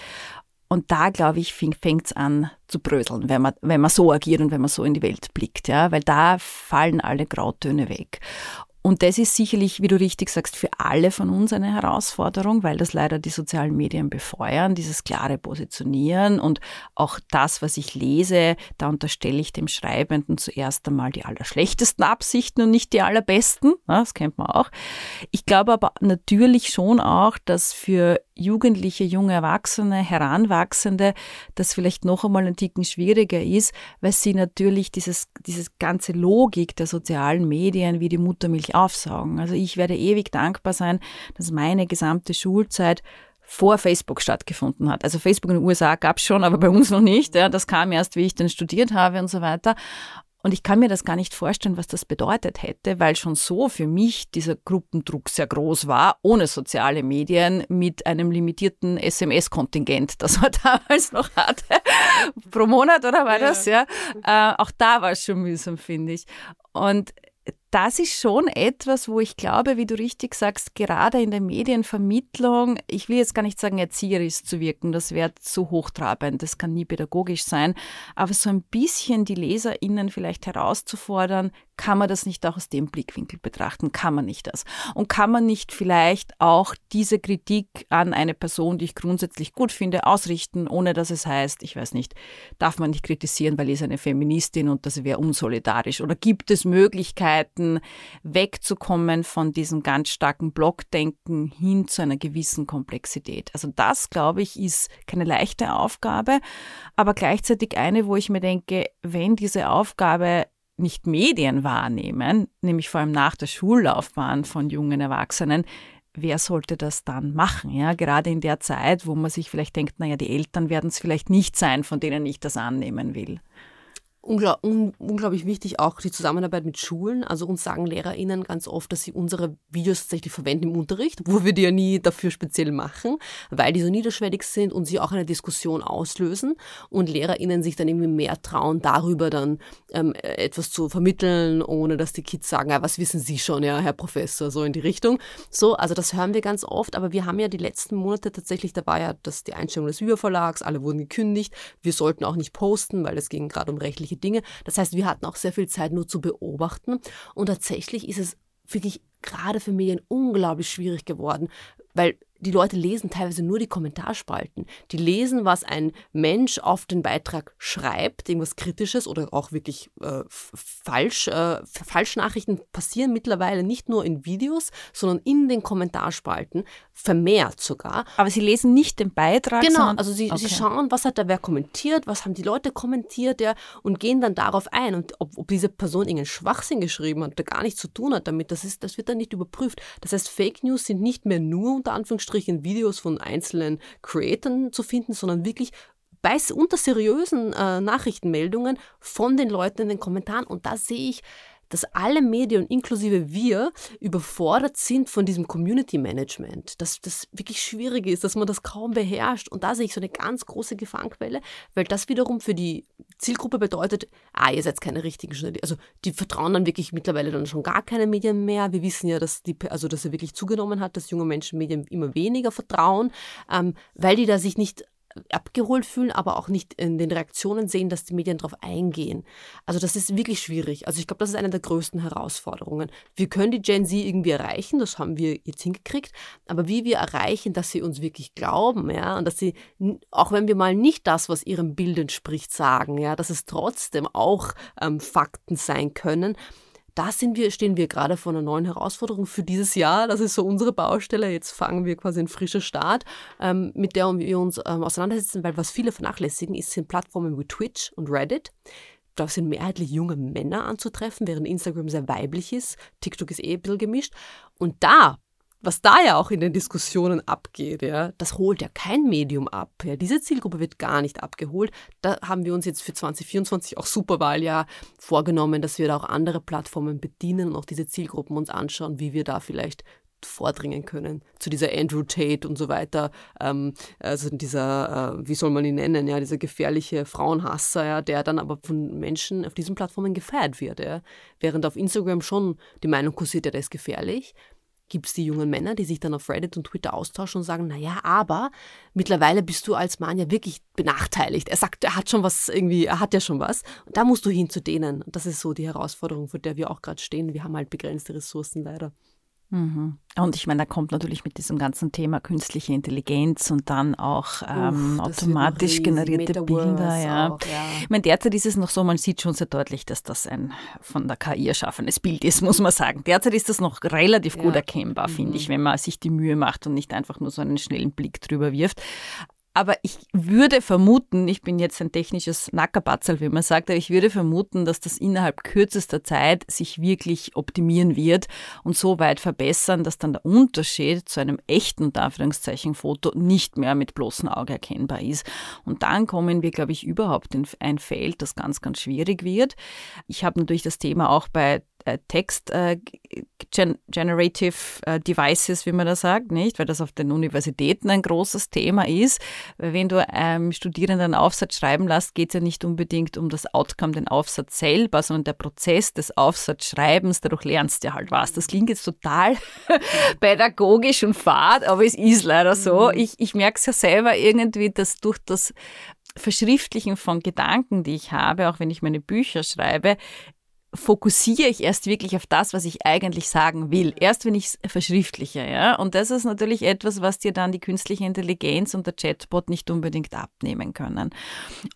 Und da, glaube ich, fängt es an zu bröseln, wenn man, wenn man so agiert und wenn man so in die Welt blickt, ja, weil da fallen alle Grautöne weg. Und das ist sicherlich, wie du richtig sagst, für alle von uns eine Herausforderung, weil das leider die sozialen Medien befeuern, dieses klare Positionieren und auch das, was ich lese, da unterstelle ich dem Schreibenden zuerst einmal die allerschlechtesten Absichten und nicht die allerbesten. Das kennt man auch. Ich glaube aber natürlich schon auch, dass für Jugendliche, junge Erwachsene, Heranwachsende, das vielleicht noch einmal ein Ticken schwieriger ist, weil sie natürlich dieses, dieses ganze Logik der sozialen Medien wie die Muttermilch aufsaugen. Also ich werde ewig dankbar sein, dass meine gesamte Schulzeit vor Facebook stattgefunden hat. Also Facebook in den USA gab es schon, aber bei uns noch nicht. Ja, das kam erst, wie ich dann studiert habe und so weiter. Und ich kann mir das gar nicht vorstellen, was das bedeutet hätte, weil schon so für mich dieser Gruppendruck sehr groß war, ohne soziale Medien, mit einem limitierten SMS-Kontingent, (laughs) das man damals noch hatte, pro Monat, oder war das? Ja. ja. Äh, auch da war es schon mühsam, finde ich. Und das ist schon etwas, wo ich glaube, wie du richtig sagst, gerade in der Medienvermittlung, ich will jetzt gar nicht sagen, erzieherisch zu wirken, das wäre zu hochtrabend, das kann nie pädagogisch sein, aber so ein bisschen die LeserInnen vielleicht herauszufordern, kann man das nicht auch aus dem Blickwinkel betrachten? Kann man nicht das? Und kann man nicht vielleicht auch diese Kritik an eine Person, die ich grundsätzlich gut finde, ausrichten, ohne dass es heißt, ich weiß nicht, darf man nicht kritisieren, weil sie ist eine Feministin und das wäre unsolidarisch? Oder gibt es Möglichkeiten, wegzukommen von diesem ganz starken Blockdenken hin zu einer gewissen Komplexität? Also das, glaube ich, ist keine leichte Aufgabe, aber gleichzeitig eine, wo ich mir denke, wenn diese Aufgabe nicht Medien wahrnehmen, nämlich vor allem nach der Schullaufbahn von jungen Erwachsenen, wer sollte das dann machen? Ja, gerade in der Zeit, wo man sich vielleicht denkt, naja, die Eltern werden es vielleicht nicht sein, von denen ich das annehmen will unglaub, un, unglaublich wichtig auch die Zusammenarbeit mit Schulen. Also uns sagen LehrerInnen ganz oft, dass sie unsere Videos tatsächlich verwenden im Unterricht, wo wir die ja nie dafür speziell machen, weil die so niederschwellig sind und sie auch eine Diskussion auslösen und LehrerInnen sich dann irgendwie mehr trauen, darüber dann ähm, etwas zu vermitteln, ohne dass die Kids sagen, ja, was wissen Sie schon, ja, Herr Professor, so in die Richtung. So, also das hören wir ganz oft, aber wir haben ja die letzten Monate tatsächlich, da war ja das, die Einstellung des Überverlags, alle wurden gekündigt, wir sollten auch nicht posten, weil es ging gerade um rechtliche solche Dinge. Das heißt, wir hatten auch sehr viel Zeit nur zu beobachten. Und tatsächlich ist es wirklich gerade für Medien unglaublich schwierig geworden, weil die Leute lesen teilweise nur die Kommentarspalten. Die lesen, was ein Mensch auf den Beitrag schreibt, irgendwas Kritisches oder auch wirklich äh, falsch. Äh, Falschnachrichten passieren mittlerweile nicht nur in Videos, sondern in den Kommentarspalten, vermehrt sogar. Aber sie lesen nicht den Beitrag. Genau, also sie, okay. sie schauen, was hat da wer kommentiert, was haben die Leute kommentiert ja, und gehen dann darauf ein. Und ob, ob diese Person irgendeinen Schwachsinn geschrieben hat, der gar nichts zu tun hat damit, das, ist, das wird dann nicht überprüft. Das heißt, Fake News sind nicht mehr nur unter Anführungsstrichen Anführungsstrichen Videos von einzelnen Creatoren zu finden, sondern wirklich bei, unter seriösen äh, Nachrichtenmeldungen von den Leuten in den Kommentaren. Und da sehe ich dass alle Medien, inklusive wir, überfordert sind von diesem Community Management. Dass das wirklich schwierig ist, dass man das kaum beherrscht. Und da sehe ich so eine ganz große Gefahrenquelle, weil das wiederum für die Zielgruppe bedeutet, ah, ihr seid keine richtigen Journalisten. Also die vertrauen dann wirklich mittlerweile dann schon gar keine Medien mehr. Wir wissen ja, dass die, also dass er wirklich zugenommen hat, dass junge Menschen Medien immer weniger vertrauen, ähm, weil die da sich nicht abgeholt fühlen, aber auch nicht in den Reaktionen sehen, dass die Medien darauf eingehen. Also das ist wirklich schwierig. Also ich glaube, das ist eine der größten Herausforderungen. Wir können die Gen Z irgendwie erreichen, das haben wir jetzt hingekriegt, aber wie wir erreichen, dass sie uns wirklich glauben, ja, und dass sie, auch wenn wir mal nicht das, was ihrem Bild entspricht, sagen, ja, dass es trotzdem auch ähm, Fakten sein können, da sind wir, stehen wir gerade vor einer neuen Herausforderung für dieses Jahr. Das ist so unsere Baustelle. Jetzt fangen wir quasi einen frischen Start, ähm, mit der wir uns ähm, auseinandersetzen, weil was viele vernachlässigen, ist, sind Plattformen wie Twitch und Reddit. Da sind mehrheitlich junge Männer anzutreffen, während Instagram sehr weiblich ist. TikTok ist eh ein bisschen gemischt. Und da was da ja auch in den Diskussionen abgeht, ja, das holt ja kein Medium ab. Ja. Diese Zielgruppe wird gar nicht abgeholt. Da haben wir uns jetzt für 2024 auch Superwahljahr vorgenommen, dass wir da auch andere Plattformen bedienen und auch diese Zielgruppen uns anschauen, wie wir da vielleicht vordringen können zu dieser Andrew Tate und so weiter, ähm, also dieser, äh, wie soll man ihn nennen, ja, dieser gefährliche Frauenhasser, ja, der dann aber von Menschen auf diesen Plattformen gefeiert wird, ja. während auf Instagram schon die Meinung kursiert, ja, der ist gefährlich, gibt es die jungen Männer, die sich dann auf Reddit und Twitter austauschen und sagen, naja, aber mittlerweile bist du als Mann ja wirklich benachteiligt. Er sagt, er hat schon was irgendwie, er hat ja schon was. Und da musst du hin zu denen. Und das ist so die Herausforderung, vor der wir auch gerade stehen. Wir haben halt begrenzte Ressourcen leider. Mhm. Und ich meine, da kommt natürlich mit diesem ganzen Thema künstliche Intelligenz und dann auch ähm, Uff, automatisch generierte Bilder. Ja. Auch, ja. Ich meine, derzeit ist es noch so, man sieht schon sehr deutlich, dass das ein von der KI erschaffenes Bild ist, (laughs) muss man sagen. Derzeit ist das noch relativ ja. gut erkennbar, mhm. finde ich, wenn man sich die Mühe macht und nicht einfach nur so einen schnellen Blick drüber wirft. Aber ich würde vermuten, ich bin jetzt ein technisches Nackerbatzel, wie man sagt, aber ich würde vermuten, dass das innerhalb kürzester Zeit sich wirklich optimieren wird und so weit verbessern, dass dann der Unterschied zu einem echten, unter Anführungszeichen, Foto nicht mehr mit bloßem Auge erkennbar ist. Und dann kommen wir, glaube ich, überhaupt in ein Feld, das ganz, ganz schwierig wird. Ich habe natürlich das Thema auch bei äh, Text äh, gen Generative äh, Devices, wie man da sagt, nicht? Weil das auf den Universitäten ein großes Thema ist. Wenn du einem Studierenden einen Aufsatz schreiben lässt, geht es ja nicht unbedingt um das Outcome, den Aufsatz selber, sondern der Prozess des Aufsatzschreibens, dadurch lernst du halt was. Das klingt jetzt total (laughs) pädagogisch und fad, aber es ist leider so. Mhm. Ich, ich merke es ja selber irgendwie, dass durch das Verschriftlichen von Gedanken, die ich habe, auch wenn ich meine Bücher schreibe, fokussiere ich erst wirklich auf das, was ich eigentlich sagen will. Erst wenn ich es verschriftliche, ja. Und das ist natürlich etwas, was dir dann die künstliche Intelligenz und der Chatbot nicht unbedingt abnehmen können.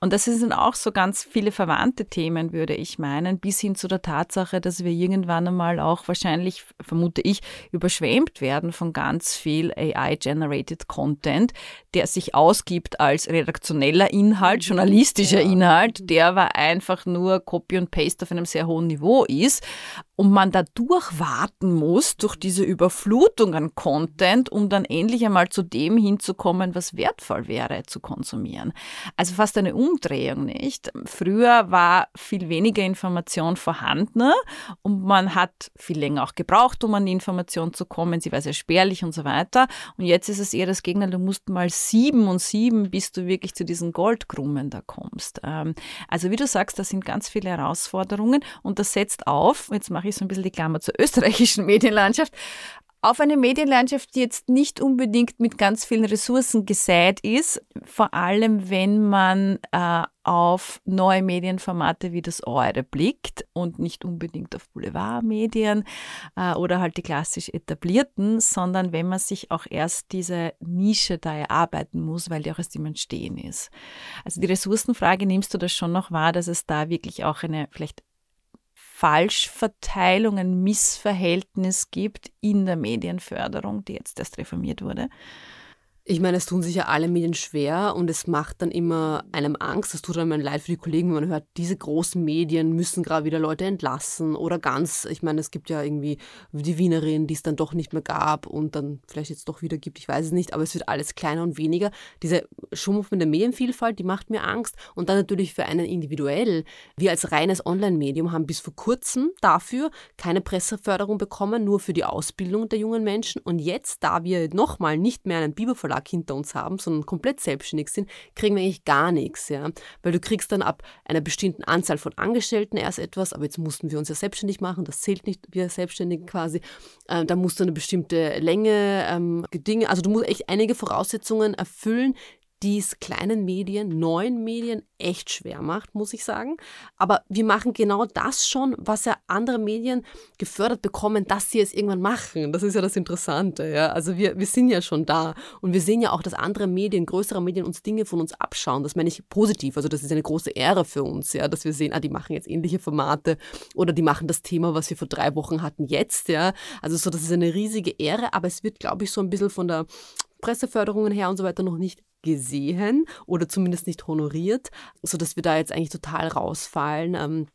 Und das sind auch so ganz viele verwandte Themen, würde ich meinen, bis hin zu der Tatsache, dass wir irgendwann einmal auch wahrscheinlich, vermute ich, überschwemmt werden von ganz viel AI-generated Content, der sich ausgibt als redaktioneller Inhalt, journalistischer ja. Inhalt, der war einfach nur Copy und Paste auf einem sehr hohen Niveau ist und man da durchwarten muss durch diese Überflutung an Content, um dann endlich einmal zu dem hinzukommen, was wertvoll wäre zu konsumieren. Also fast eine Umdrehung, nicht? Früher war viel weniger Information vorhanden und man hat viel länger auch gebraucht, um an die Information zu kommen. Sie war sehr spärlich und so weiter. Und jetzt ist es eher das Gegenteil. Du musst mal sieben und sieben, bis du wirklich zu diesen Goldkrummen da kommst. Ähm, also wie du sagst, das sind ganz viele Herausforderungen und das setzt auf, jetzt mache ich so ein bisschen die Klammer zur (laughs) österreichischen Medienlandschaft, auf eine Medienlandschaft, die jetzt nicht unbedingt mit ganz vielen Ressourcen gesät ist, vor allem wenn man äh, auf neue Medienformate wie das Eure blickt und nicht unbedingt auf Boulevardmedien äh, oder halt die klassisch etablierten, sondern wenn man sich auch erst diese Nische da erarbeiten muss, weil die auch erst im Entstehen ist. Also die Ressourcenfrage nimmst du das schon noch wahr, dass es da wirklich auch eine vielleicht Falschverteilung, ein Missverhältnis gibt in der Medienförderung, die jetzt erst reformiert wurde. Ich meine, es tun sich ja alle Medien schwer und es macht dann immer einem Angst. Das tut einem leid für die Kollegen, wenn man hört, diese großen Medien müssen gerade wieder Leute entlassen oder ganz. Ich meine, es gibt ja irgendwie die Wienerin, die es dann doch nicht mehr gab und dann vielleicht jetzt doch wieder gibt. Ich weiß es nicht, aber es wird alles kleiner und weniger. Diese Schrumpf mit der Medienvielfalt, die macht mir Angst. Und dann natürlich für einen individuell. Wir als reines Online-Medium haben bis vor kurzem dafür keine Presseförderung bekommen, nur für die Ausbildung der jungen Menschen. Und jetzt, da wir nochmal nicht mehr einen Bibelverlag Verlag hinter uns haben, sondern komplett selbstständig sind, kriegen wir eigentlich gar nichts, ja. Weil du kriegst dann ab einer bestimmten Anzahl von Angestellten erst etwas, aber jetzt mussten wir uns ja selbstständig machen, das zählt nicht, wir Selbstständigen quasi. Ähm, da musst du eine bestimmte Länge, ähm, Dinge, also du musst echt einige Voraussetzungen erfüllen, die es kleinen Medien, neuen Medien echt schwer macht, muss ich sagen. Aber wir machen genau das schon, was ja andere Medien gefördert bekommen, dass sie es irgendwann machen. Das ist ja das Interessante. Ja? Also wir, wir sind ja schon da und wir sehen ja auch, dass andere Medien, größere Medien uns Dinge von uns abschauen. Das meine ich positiv. Also das ist eine große Ehre für uns, ja, dass wir sehen, ah, die machen jetzt ähnliche Formate oder die machen das Thema, was wir vor drei Wochen hatten, jetzt. Ja? Also so, das ist eine riesige Ehre, aber es wird, glaube ich, so ein bisschen von der Presseförderungen her und so weiter noch nicht gesehen oder zumindest nicht honoriert, sodass wir da jetzt eigentlich total rausfallen. Ähm,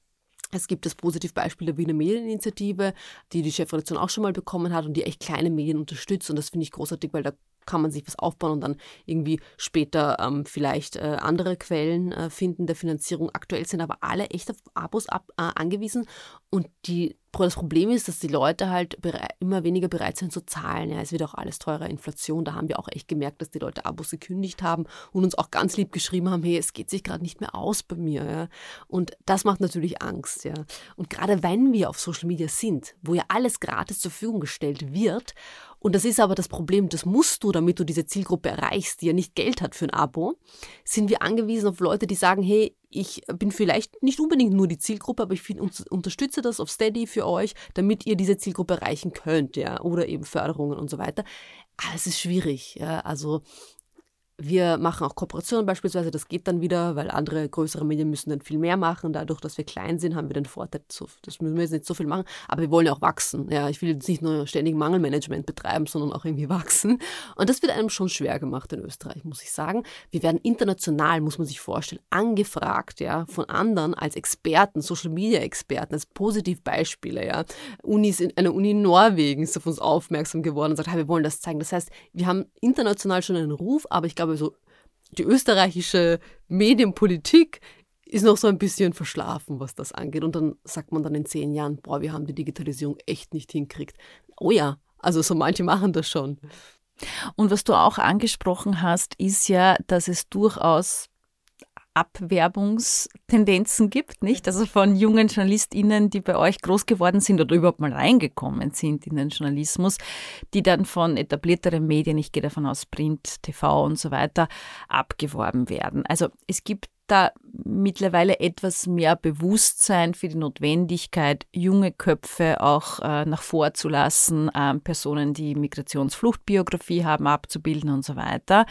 es gibt das Positivbeispiel der Wiener Medieninitiative, die die Chefredaktion auch schon mal bekommen hat und die echt kleine Medien unterstützt. Und das finde ich großartig, weil da kann man sich was aufbauen und dann irgendwie später ähm, vielleicht äh, andere Quellen äh, finden der Finanzierung. Aktuell sind aber alle echt auf Abos ab, äh, angewiesen und die das Problem ist, dass die Leute halt immer weniger bereit sind zu zahlen. Ja, es wird auch alles teurer, Inflation. Da haben wir auch echt gemerkt, dass die Leute Abos gekündigt haben und uns auch ganz lieb geschrieben haben, hey, es geht sich gerade nicht mehr aus bei mir. Ja. Und das macht natürlich Angst. Ja. Und gerade wenn wir auf Social Media sind, wo ja alles gratis zur Verfügung gestellt wird und das ist aber das Problem, das musst du, damit du diese Zielgruppe erreichst, die ja nicht Geld hat für ein Abo, sind wir angewiesen auf Leute, die sagen, hey, ich bin vielleicht nicht unbedingt nur die Zielgruppe, aber ich unterstütze das auf Steady für euch, damit ihr diese Zielgruppe erreichen könnt, ja, oder eben Förderungen und so weiter. Aber es ist schwierig, ja, also wir machen auch Kooperationen beispielsweise, das geht dann wieder, weil andere größere Medien müssen dann viel mehr machen. Dadurch, dass wir klein sind, haben wir den Vorteil, das müssen wir jetzt nicht so viel machen, aber wir wollen ja auch wachsen. Ja, ich will jetzt nicht nur ständig Mangelmanagement betreiben, sondern auch irgendwie (laughs) wachsen. Und das wird einem schon schwer gemacht in Österreich, muss ich sagen. Wir werden international, muss man sich vorstellen, angefragt, ja, von anderen als Experten, Social Media Experten, als Positivbeispiele, ja. Unis in, eine Uni in Norwegen ist auf uns aufmerksam geworden und sagt, hey, wir wollen das zeigen. Das heißt, wir haben international schon einen Ruf, aber ich glaube, glaube, so die österreichische Medienpolitik ist noch so ein bisschen verschlafen, was das angeht. Und dann sagt man dann in zehn Jahren, boah, wir haben die Digitalisierung echt nicht hinkriegt. Oh ja, also so manche machen das schon. Und was du auch angesprochen hast, ist ja, dass es durchaus Abwerbungstendenzen gibt, nicht? Also von jungen JournalistInnen, die bei euch groß geworden sind oder überhaupt mal reingekommen sind in den Journalismus, die dann von etablierteren Medien, ich gehe davon aus, Print, TV und so weiter, abgeworben werden. Also es gibt da mittlerweile etwas mehr Bewusstsein für die Notwendigkeit, junge Köpfe auch äh, nach vorzulassen, äh, Personen, die Migrationsfluchtbiografie haben, abzubilden und so weiter.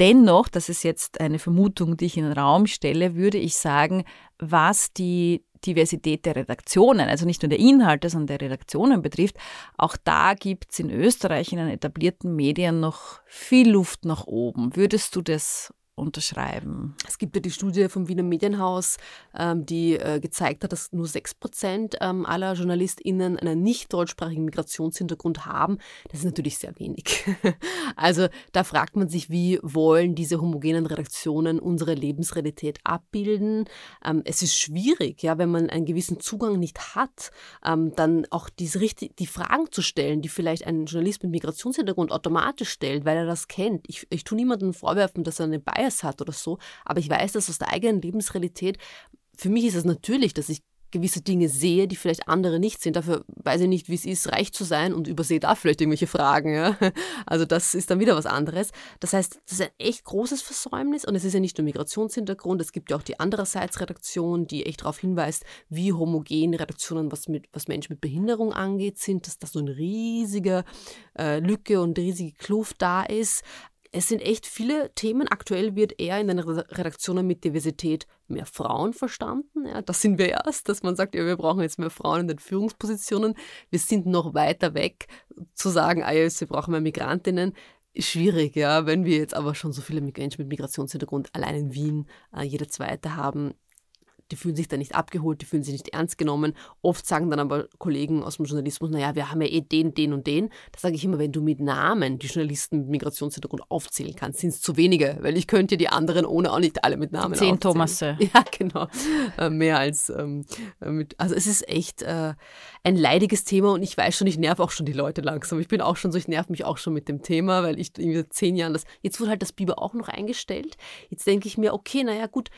Dennoch, das ist jetzt eine Vermutung, die ich in den Raum stelle, würde ich sagen, was die Diversität der Redaktionen, also nicht nur der Inhalte, sondern der Redaktionen betrifft, auch da gibt es in Österreich in den etablierten Medien noch viel Luft nach oben. Würdest du das unterschreiben. Es gibt ja die Studie vom Wiener Medienhaus, ähm, die äh, gezeigt hat, dass nur 6 Prozent ähm, aller JournalistInnen einen nicht deutschsprachigen Migrationshintergrund haben. Das ist natürlich sehr wenig. (laughs) also da fragt man sich, wie wollen diese homogenen Redaktionen unsere Lebensrealität abbilden? Ähm, es ist schwierig, ja, wenn man einen gewissen Zugang nicht hat, dann auch diese die Fragen zu stellen, die vielleicht ein Journalist mit Migrationshintergrund automatisch stellt, weil er das kennt. Ich, ich tue niemandem vorwerfen, dass er eine Bias Bias hat oder so, aber ich weiß das aus der eigenen Lebensrealität. Für mich ist es natürlich, dass ich gewisse Dinge sehe, die vielleicht andere nicht sehen. Dafür weiß ich nicht, wie es ist, reich zu sein und übersehe da vielleicht irgendwelche Fragen. Ja? (laughs) Also das ist dann wieder was anderes. Das heißt, das ist ein echt großes Versäumnis und es ist ja nicht nur Migrationshintergrund, es gibt ja auch die andererseits-Redaktion, die echt darauf hinweist, wie homogen Redaktionen, was, mit, was Menschen mit Behinderung angeht, sind, dass da so eine riesige äh, Lücke und riesige Kluft da ist es sind echt viele Themen. Aktuell wird eher in den Redaktionen mit Diversität mehr Frauen verstanden. Ja, das sind wir erst, dass man sagt, ja, wir brauchen jetzt mehr Frauen in den Führungspositionen. Wir sind noch weiter weg zu sagen, ah, ja, wir brauchen mehr Migrantinnen. Schwierig, ja. Wenn wir jetzt aber schon so viele Menschen mit Migrationshintergrund allein in Wien, äh, jede zweite haben, die fühlen sich da nicht abgeholt, die fühlen sich nicht ernst genommen. Oft sagen dann aber Kollegen aus dem Journalismus, naja, wir haben ja eh den, den und den. Da sage ich immer, wenn du mit Namen die Journalisten mit Migrationshintergrund aufzählen kannst, sind es zu wenige, weil ich könnte die anderen ohne auch nicht alle mit Namen Zehn aufzählen. Thomasse. (laughs) Ja, genau. Äh, mehr als ähm, äh, mit, also es ist echt äh, ein leidiges Thema und ich weiß schon, ich nerv auch schon die Leute langsam. Ich bin auch schon so, ich nerv mich auch schon mit dem Thema, weil ich in zehn Jahren das, jetzt wurde halt das Biber auch noch eingestellt. Jetzt denke ich mir, okay, naja, gut,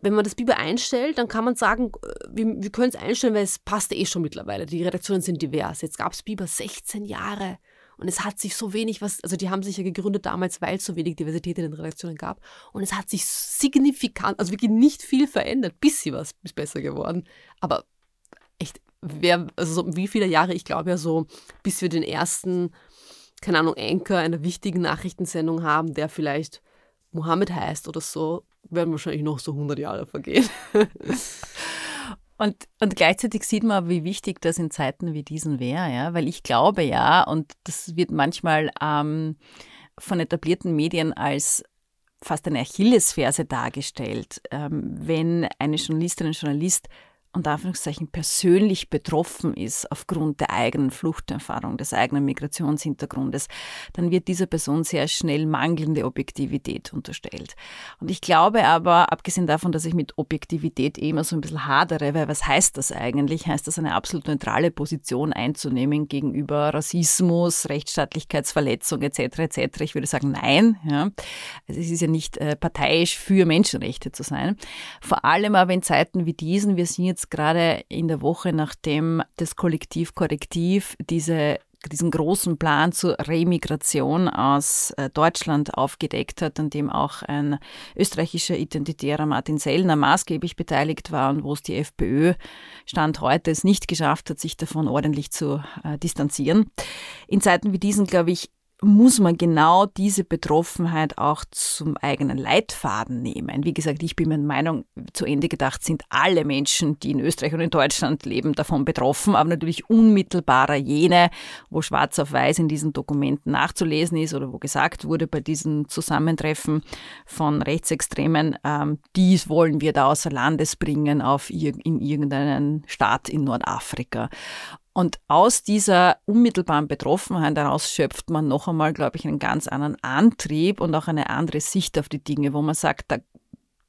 wenn man das Biber einstellt, dann kann man sagen, äh, wir, wir können es einstellen, weil es passt eh schon mittlerweile. Die Redaktionen sind divers. Jetzt gab es Biber 16 Jahre. Und es hat sich so wenig was, also die haben sich ja gegründet damals, weil es so wenig Diversität in den Redaktionen gab. Und es hat sich signifikant, also wirklich nicht viel verändert. Bisschen was ist besser geworden. Aber echt, wer, also so wie viele Jahre, ich glaube ja so, bis wir den ersten, keine Ahnung, Anchor einer wichtigen Nachrichtensendung haben, der vielleicht Mohammed heißt oder so, werden wahrscheinlich noch so 100 Jahre vergehen. (laughs) Und, und gleichzeitig sieht man, wie wichtig das in Zeiten wie diesen wäre, ja, weil ich glaube ja, und das wird manchmal ähm, von etablierten Medien als fast eine Achillesferse dargestellt, ähm, wenn eine Journalistin, ein Journalist und Anführungszeichen persönlich betroffen ist aufgrund der eigenen Fluchterfahrung, des eigenen Migrationshintergrundes, dann wird dieser Person sehr schnell mangelnde Objektivität unterstellt. Und ich glaube aber, abgesehen davon, dass ich mit Objektivität eh immer so ein bisschen hadere, weil was heißt das eigentlich? Heißt das eine absolut neutrale Position einzunehmen gegenüber Rassismus, Rechtsstaatlichkeitsverletzung etc. etc. Ich würde sagen, nein. Ja. Also es ist ja nicht äh, parteiisch für Menschenrechte zu sein. Vor allem aber in Zeiten wie diesen, wir sind jetzt jetzt gerade in der Woche, nachdem das Kollektiv Korrektiv diese diesen großen Plan zur Remigration aus äh, Deutschland aufgedeckt hat, an dem auch ein österreichischer Identitärer Martin Sellner maßgeblich beteiligt war und wo es die FPÖ Stand heute es nicht geschafft hat, sich davon ordentlich zu äh, distanzieren. In Zeiten wie diesen, glaube ich, muss man genau diese Betroffenheit auch zum eigenen Leitfaden nehmen. Wie gesagt, ich bin meiner Meinung, zu Ende gedacht sind alle Menschen, die in Österreich und in Deutschland leben, davon betroffen, aber natürlich unmittelbarer jene, wo schwarz auf weiß in diesen Dokumenten nachzulesen ist oder wo gesagt wurde bei diesen Zusammentreffen von Rechtsextremen, ähm, dies wollen wir da außer Landes bringen auf in irgendeinen Staat in Nordafrika. Und aus dieser unmittelbaren Betroffenheit daraus schöpft man noch einmal, glaube ich, einen ganz anderen Antrieb und auch eine andere Sicht auf die Dinge, wo man sagt, da,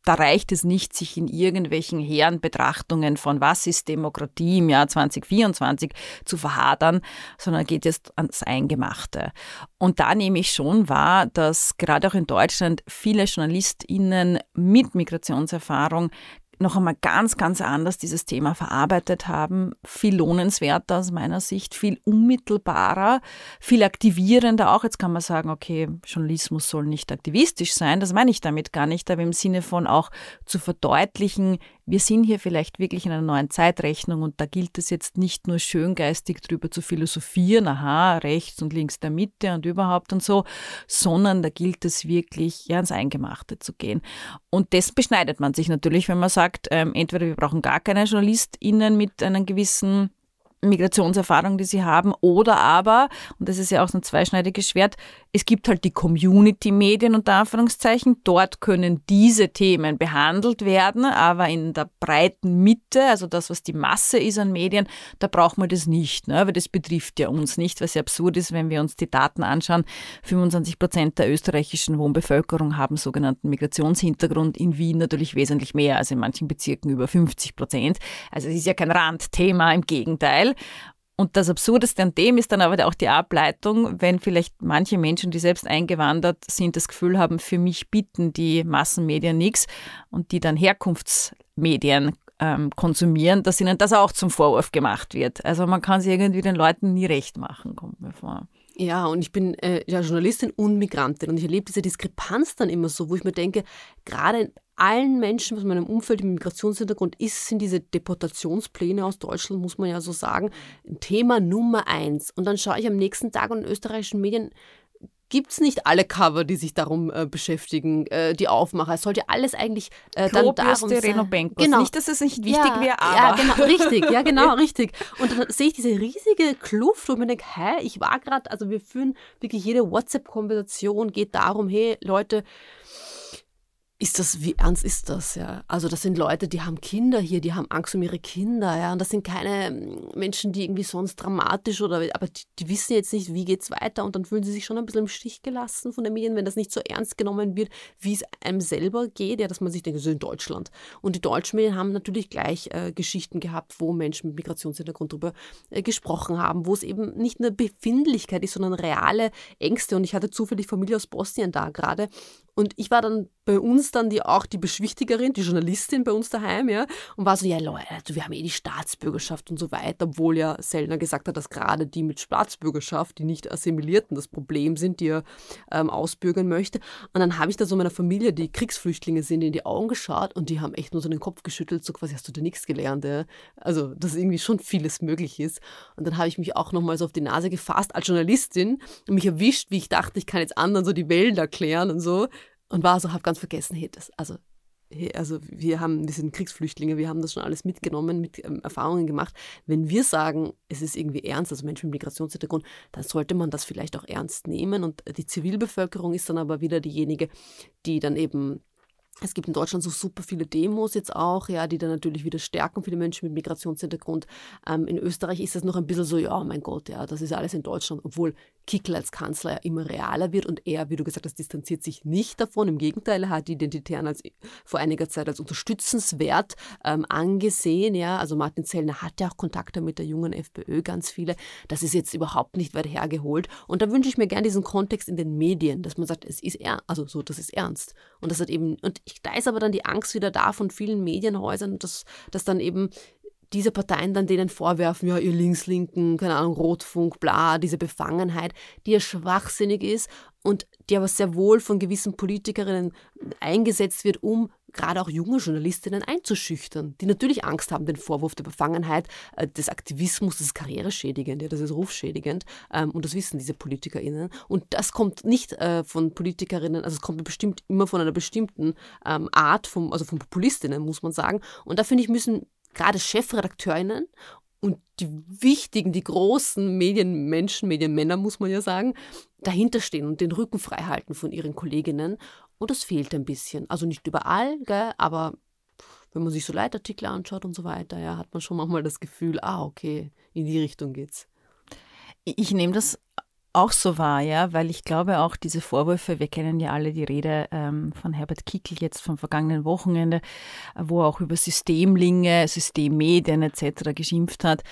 da reicht es nicht, sich in irgendwelchen hehren Betrachtungen von was ist Demokratie im Jahr 2024 zu verhadern, sondern geht jetzt ans Eingemachte. Und da nehme ich schon wahr, dass gerade auch in Deutschland viele JournalistInnen mit Migrationserfahrung noch einmal ganz, ganz anders dieses Thema verarbeitet haben. Viel lohnenswerter aus meiner Sicht, viel unmittelbarer, viel aktivierender auch. Jetzt kann man sagen, okay, Journalismus soll nicht aktivistisch sein. Das meine ich damit gar nicht, aber im Sinne von auch zu verdeutlichen, wir sind hier vielleicht wirklich in einer neuen Zeitrechnung und da gilt es jetzt nicht nur schöngeistig drüber zu philosophieren, aha, rechts und links der Mitte und überhaupt und so, sondern da gilt es wirklich ja, ans Eingemachte zu gehen. Und das beschneidet man sich natürlich, wenn man sagt, ähm, entweder wir brauchen gar keine JournalistInnen mit einem gewissen Migrationserfahrung, die sie haben, oder aber, und das ist ja auch so ein zweischneidiges Schwert, es gibt halt die Community-Medien unter Anführungszeichen. Dort können diese Themen behandelt werden, aber in der breiten Mitte, also das, was die Masse ist an Medien, da braucht man das nicht, ne? weil das betrifft ja uns nicht, was ja absurd ist, wenn wir uns die Daten anschauen. 25 Prozent der österreichischen Wohnbevölkerung haben sogenannten Migrationshintergrund, in Wien natürlich wesentlich mehr, also in manchen Bezirken über 50 Prozent. Also es ist ja kein Randthema, im Gegenteil. Und das Absurdeste an dem ist dann aber auch die Ableitung, wenn vielleicht manche Menschen, die selbst eingewandert sind, das Gefühl haben, für mich bieten die Massenmedien nichts und die dann Herkunftsmedien ähm, konsumieren, dass ihnen das auch zum Vorwurf gemacht wird. Also man kann sie irgendwie den Leuten nie recht machen, kommt mir vor. Ja, und ich bin äh, ja, Journalistin und Migrantin und ich erlebe diese Diskrepanz dann immer so, wo ich mir denke, gerade allen Menschen aus meinem Umfeld mit Migrationshintergrund ist, sind diese Deportationspläne aus Deutschland, muss man ja so sagen, Thema Nummer eins. Und dann schaue ich am nächsten Tag in österreichischen Medien, gibt es nicht alle Cover, die sich darum äh, beschäftigen, äh, die Aufmacher. Es sollte alles eigentlich äh, dann darum sein. Reno Genau. Nicht, dass es nicht wichtig ja, wäre, aber... Ja, genau, richtig, ja, genau, (laughs) richtig. Und dann sehe ich diese riesige Kluft, wo ich mir denke, hä, ich war gerade, also wir führen wirklich jede WhatsApp-Konversation, geht darum, hey, Leute, ist das, wie ernst ist das, ja? Also das sind Leute, die haben Kinder hier, die haben Angst um ihre Kinder, ja, und das sind keine hm, Menschen, die irgendwie sonst dramatisch oder, aber die, die wissen jetzt nicht, wie geht's weiter und dann fühlen sie sich schon ein bisschen im Stich gelassen von den Medien, wenn das nicht so ernst genommen wird, wie es einem selber geht, ja, dass man sich denkt, ist in Deutschland. Und die deutschen Medien haben natürlich gleich äh, Geschichten gehabt, wo Menschen mit Migrationshintergrund drüber äh, gesprochen haben, wo es eben nicht eine Befindlichkeit ist, sondern reale Ängste und ich hatte zufällig Familie aus Bosnien da gerade und ich war dann bei uns dann die, auch die Beschwichtigerin, die Journalistin bei uns daheim, ja, und war so, ja Leute, wir haben eh die Staatsbürgerschaft und so weiter, obwohl ja Sellner gesagt hat, dass gerade die mit Staatsbürgerschaft, die nicht Assimilierten, das Problem sind, die er ähm, ausbürgern möchte. Und dann habe ich da so meiner Familie, die Kriegsflüchtlinge sind, in die Augen geschaut und die haben echt nur so den Kopf geschüttelt, so quasi, hast du dir nichts gelernt, ja? Also, dass irgendwie schon vieles möglich ist. Und dann habe ich mich auch nochmal so auf die Nase gefasst als Journalistin und mich erwischt, wie ich dachte, ich kann jetzt anderen so die Welt erklären und so und war so, habe ganz vergessen, hey, das, also, hey, also wir haben, wir sind Kriegsflüchtlinge, wir haben das schon alles mitgenommen, mit ähm, Erfahrungen gemacht. Wenn wir sagen, es ist irgendwie ernst, also Menschen mit Migrationshintergrund, dann sollte man das vielleicht auch ernst nehmen. Und die Zivilbevölkerung ist dann aber wieder diejenige, die dann eben es gibt in Deutschland so super viele Demos jetzt auch, ja, die dann natürlich wieder stärken für die Menschen mit Migrationshintergrund. Ähm, in Österreich ist das noch ein bisschen so, ja, mein Gott, ja, das ist alles in Deutschland, obwohl Kickl als Kanzler ja immer realer wird und er, wie du gesagt hast, distanziert sich nicht davon. Im Gegenteil, er hat die Identitären als, vor einiger Zeit als unterstützenswert ähm, angesehen. Ja, also Martin Zellner hat ja auch Kontakte mit der jungen FPÖ, ganz viele. Das ist jetzt überhaupt nicht weit hergeholt. Und da wünsche ich mir gerne diesen Kontext in den Medien, dass man sagt, es ist ernst, also so, das ist ernst. Und das hat eben, und ich, da ist aber dann die Angst wieder da von vielen Medienhäusern, dass, dass dann eben diese Parteien dann denen vorwerfen, ja, ihr Linkslinken, keine Ahnung, Rotfunk, bla, diese Befangenheit, die ja schwachsinnig ist und die aber sehr wohl von gewissen Politikerinnen eingesetzt wird, um gerade auch junge Journalistinnen einzuschüchtern, die natürlich Angst haben, den Vorwurf der Befangenheit, äh, des Aktivismus, das ist karriereschädigend, ja, das ist rufschädigend ähm, und das wissen diese PolitikerInnen. Und das kommt nicht äh, von Politikerinnen, also es kommt bestimmt immer von einer bestimmten ähm, Art, vom, also von Populistinnen, muss man sagen. Und da finde ich, müssen gerade Chefredakteurinnen und die wichtigen, die großen Medienmenschen, Medienmänner, muss man ja sagen, dahinter stehen und den Rücken frei halten von ihren Kolleginnen. Und das fehlt ein bisschen. Also nicht überall, gell, aber wenn man sich so Leitartikel anschaut und so weiter, ja, hat man schon manchmal das Gefühl, ah, okay, in die Richtung geht's. Ich nehme das auch so wahr, ja, weil ich glaube auch diese Vorwürfe, wir kennen ja alle die Rede ähm, von Herbert Kickl jetzt vom vergangenen Wochenende, wo er auch über Systemlinge, Systemmedien etc. geschimpft hat.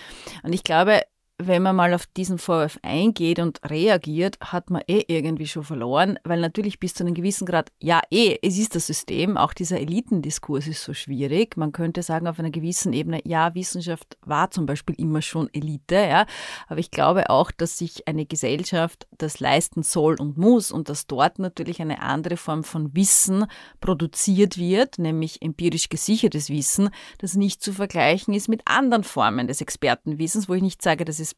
Und ich glaube, wenn man mal auf diesen Vorwurf eingeht und reagiert, hat man eh irgendwie schon verloren, weil natürlich bis zu einem gewissen Grad, ja eh, es ist das System, auch dieser Elitendiskurs ist so schwierig. Man könnte sagen auf einer gewissen Ebene, ja, Wissenschaft war zum Beispiel immer schon Elite, ja, aber ich glaube auch, dass sich eine Gesellschaft das leisten soll und muss und dass dort natürlich eine andere Form von Wissen produziert wird, nämlich empirisch gesichertes Wissen, das nicht zu vergleichen ist mit anderen Formen des Expertenwissens, wo ich nicht sage, das ist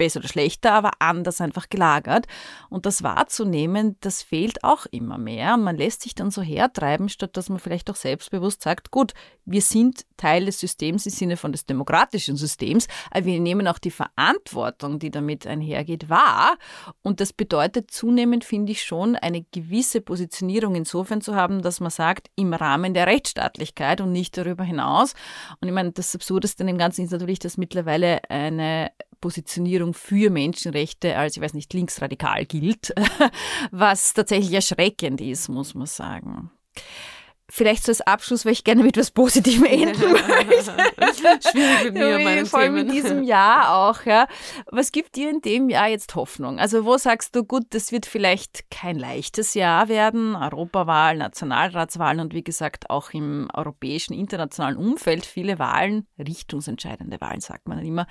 besser oder schlechter, aber anders einfach gelagert. Und das wahrzunehmen, das fehlt auch immer mehr. Man lässt sich dann so hertreiben, statt dass man vielleicht auch selbstbewusst sagt, gut, wir sind Teil des Systems im Sinne von des demokratischen Systems, aber wir nehmen auch die Verantwortung, die damit einhergeht, wahr. Und das bedeutet zunehmend, finde ich schon, eine gewisse Positionierung insofern zu haben, dass man sagt, im Rahmen der Rechtsstaatlichkeit und nicht darüber hinaus. Und ich meine, das Absurdeste in dem Ganzen ist natürlich, dass mittlerweile eine Positionierung für Menschenrechte als, ich weiß nicht, linksradikal gilt, (laughs) was tatsächlich erschreckend ist, muss man sagen vielleicht so als Abschluss, weil ich gerne mit etwas Positivem (laughs) enden möchte. Schwierig mit mir und meinen Vor allem in diesem Jahr auch. Ja. Was gibt dir in dem Jahr jetzt Hoffnung? Also wo sagst du, gut, das wird vielleicht kein leichtes Jahr werden, Europawahl, Nationalratswahlen und wie gesagt auch im europäischen, internationalen Umfeld viele Wahlen, richtungsentscheidende Wahlen, sagt man immer,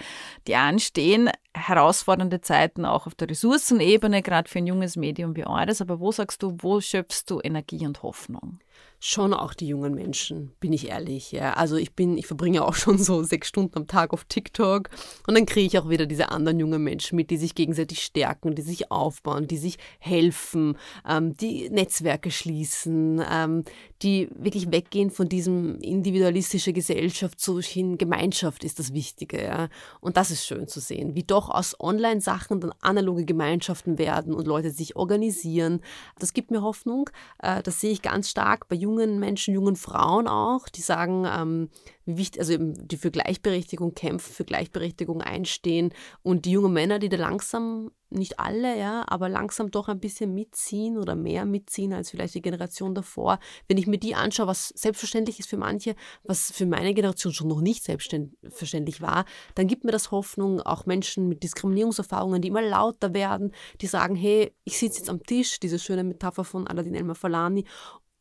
die anstehen. Herausfordernde Zeiten auch auf der Ressourcenebene, gerade für ein junges Medium wie eures. Aber wo sagst du, wo schöpfst du Energie und Hoffnung? schon auch die jungen Menschen, bin ich ehrlich. Ja. Also ich bin, ich verbringe auch (laughs) schon so sechs Stunden am Tag auf TikTok und dann kriege ich auch wieder diese anderen jungen Menschen mit, die sich gegenseitig stärken, die sich aufbauen, die sich helfen, ähm, die Netzwerke schließen, ähm, die wirklich weggehen von diesem individualistische Gesellschaft zu hin Gemeinschaft ist das Wichtige. Ja. Und das ist schön zu sehen, wie doch aus Online-Sachen dann analoge Gemeinschaften werden und Leute sich organisieren. Das gibt mir Hoffnung. Äh, das sehe ich ganz stark bei jungen Menschen, jungen Frauen auch, die sagen, ähm, wichtig, also die für Gleichberechtigung kämpfen, für Gleichberechtigung einstehen und die jungen Männer, die da langsam, nicht alle, ja, aber langsam doch ein bisschen mitziehen oder mehr mitziehen als vielleicht die Generation davor. Wenn ich mir die anschaue, was selbstverständlich ist für manche, was für meine Generation schon noch nicht selbstverständlich war, dann gibt mir das Hoffnung, auch Menschen mit Diskriminierungserfahrungen, die immer lauter werden, die sagen, hey, ich sitze jetzt am Tisch, diese schöne Metapher von Aladin Elmar Falani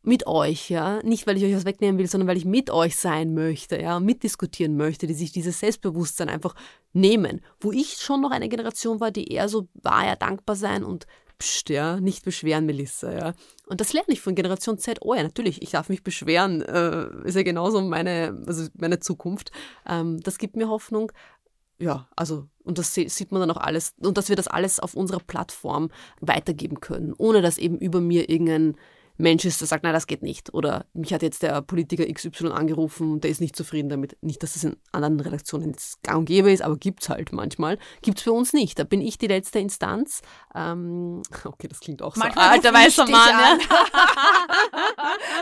mit euch, ja, nicht weil ich euch was wegnehmen will, sondern weil ich mit euch sein möchte, ja, mitdiskutieren möchte, die sich dieses Selbstbewusstsein einfach nehmen. Wo ich schon noch eine Generation war, die eher so war, ja, dankbar sein und pst, ja, nicht beschweren, Melissa, ja. Und das lerne ich von Generation Z. Oh ja, natürlich, ich darf mich beschweren, äh, ist ja genauso meine, also meine Zukunft. Ähm, das gibt mir Hoffnung. Ja, also, und das sieht man dann auch alles, und dass wir das alles auf unserer Plattform weitergeben können, ohne dass eben über mir irgendein Mensch ist, der sagt, nein, das geht nicht. Oder mich hat jetzt der Politiker XY angerufen und der ist nicht zufrieden damit. Nicht, dass es in anderen Redaktionen gang und gäbe ist, aber gibt es halt manchmal. Gibt es bei uns nicht. Da bin ich die letzte Instanz. Ähm, (laughs) okay, das klingt auch manchmal so. Alter weißer Mann. Ja. (laughs)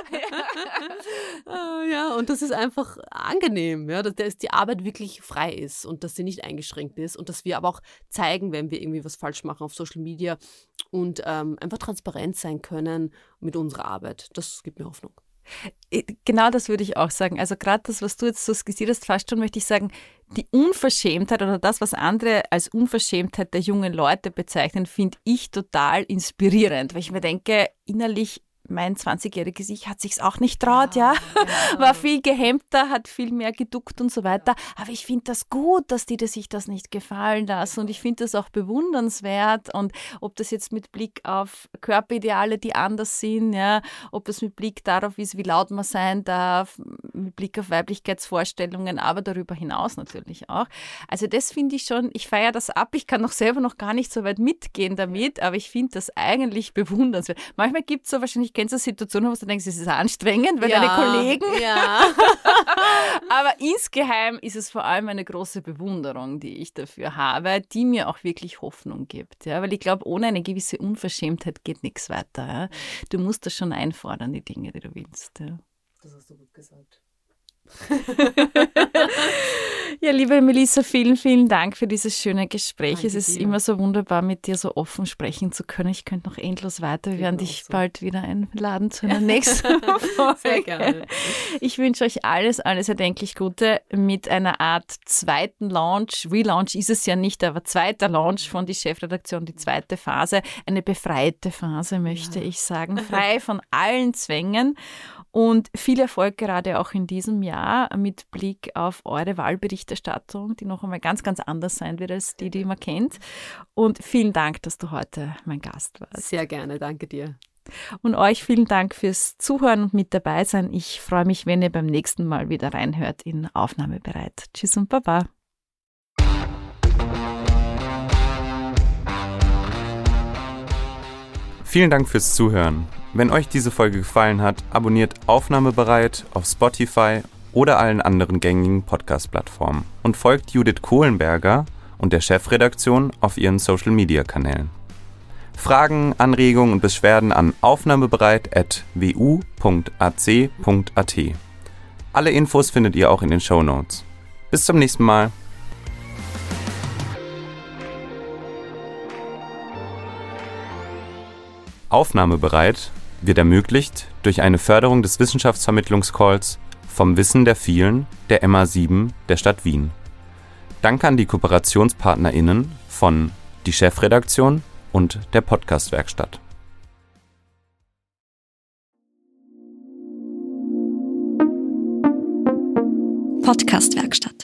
(laughs) Ah, ja, und das ist einfach angenehm, ja, dass die Arbeit wirklich frei ist und dass sie nicht eingeschränkt ist und dass wir aber auch zeigen, wenn wir irgendwie was falsch machen auf Social Media und ähm, einfach transparent sein können mit unserer Arbeit. Das gibt mir Hoffnung. Äh, genau das würde ich auch sagen. Also gerade das, was du jetzt so skizziert hast, fast schon möchte ich sagen, die Unverschämtheit oder das, was andere als Unverschämtheit der jungen Leute bezeichnen, finde ich total inspirierend, weil ich mir denke, innerlich mein 20-jähriges Ich hat sich's auch nicht traut, ja. ja. (laughs) War viel gehemmter, hat viel mehr geduckt und so weiter. Aber ich finde das gut, dass die sich das nicht gefallen lassen. Und ich finde das auch bewundernswert. Und ob das jetzt mit Blick auf Körperideale, die anders sind, ja, ob das mit Blick darauf ist, wie laut man sein darf, mit Blick auf Weiblichkeitsvorstellungen, aber darüber hinaus natürlich auch. Also das finde ich schon, ich feiere das ab. Ich kann noch selber noch gar nicht so weit mitgehen damit, aber ich finde das eigentlich bewundernswert. Manchmal gibt es so wahrscheinlich kennst du Situationen, wo du denkst, es ist anstrengend, weil ja, deine Kollegen. Ja. (laughs) Aber insgeheim ist es vor allem eine große Bewunderung, die ich dafür habe, die mir auch wirklich Hoffnung gibt. Ja? Weil ich glaube, ohne eine gewisse Unverschämtheit geht nichts weiter. Ja? Du musst das schon einfordern, die Dinge, die du willst. Ja? Das hast du gut gesagt. (laughs) ja, liebe Melissa, vielen, vielen Dank für dieses schöne Gespräch. Danke es ist dir. immer so wunderbar, mit dir so offen sprechen zu können. Ich könnte noch endlos weiter. Wir werden dich so. bald wieder einladen zu einer (laughs) nächsten Folge. Sehr gerne. Ich wünsche euch alles, alles erdenklich Gute mit einer Art zweiten Launch. Relaunch ist es ja nicht, aber zweiter Launch von die Chefredaktion, die zweite Phase. Eine befreite Phase, möchte ich sagen. (laughs) Frei von allen Zwängen. Und viel Erfolg gerade auch in diesem Jahr mit Blick auf eure Wahlberichterstattung, die noch einmal ganz, ganz anders sein wird als die, die man kennt. Und vielen Dank, dass du heute mein Gast warst. Sehr gerne, danke dir. Und euch vielen Dank fürs Zuhören und mit dabei sein. Ich freue mich, wenn ihr beim nächsten Mal wieder reinhört in Aufnahmebereit. Tschüss und Baba. Vielen Dank fürs Zuhören. Wenn euch diese Folge gefallen hat, abonniert Aufnahmebereit auf Spotify oder allen anderen gängigen Podcast-Plattformen und folgt Judith Kohlenberger und der Chefredaktion auf ihren Social-Media-Kanälen. Fragen, Anregungen und Beschwerden an aufnahmebereit.wu.ac.at. Alle Infos findet ihr auch in den Show Notes. Bis zum nächsten Mal. Aufnahmebereit wird ermöglicht durch eine Förderung des Wissenschaftsvermittlungscalls vom Wissen der vielen der MA7 der Stadt Wien. Danke an die KooperationspartnerInnen von die Chefredaktion und der Podcastwerkstatt. Podcastwerkstatt.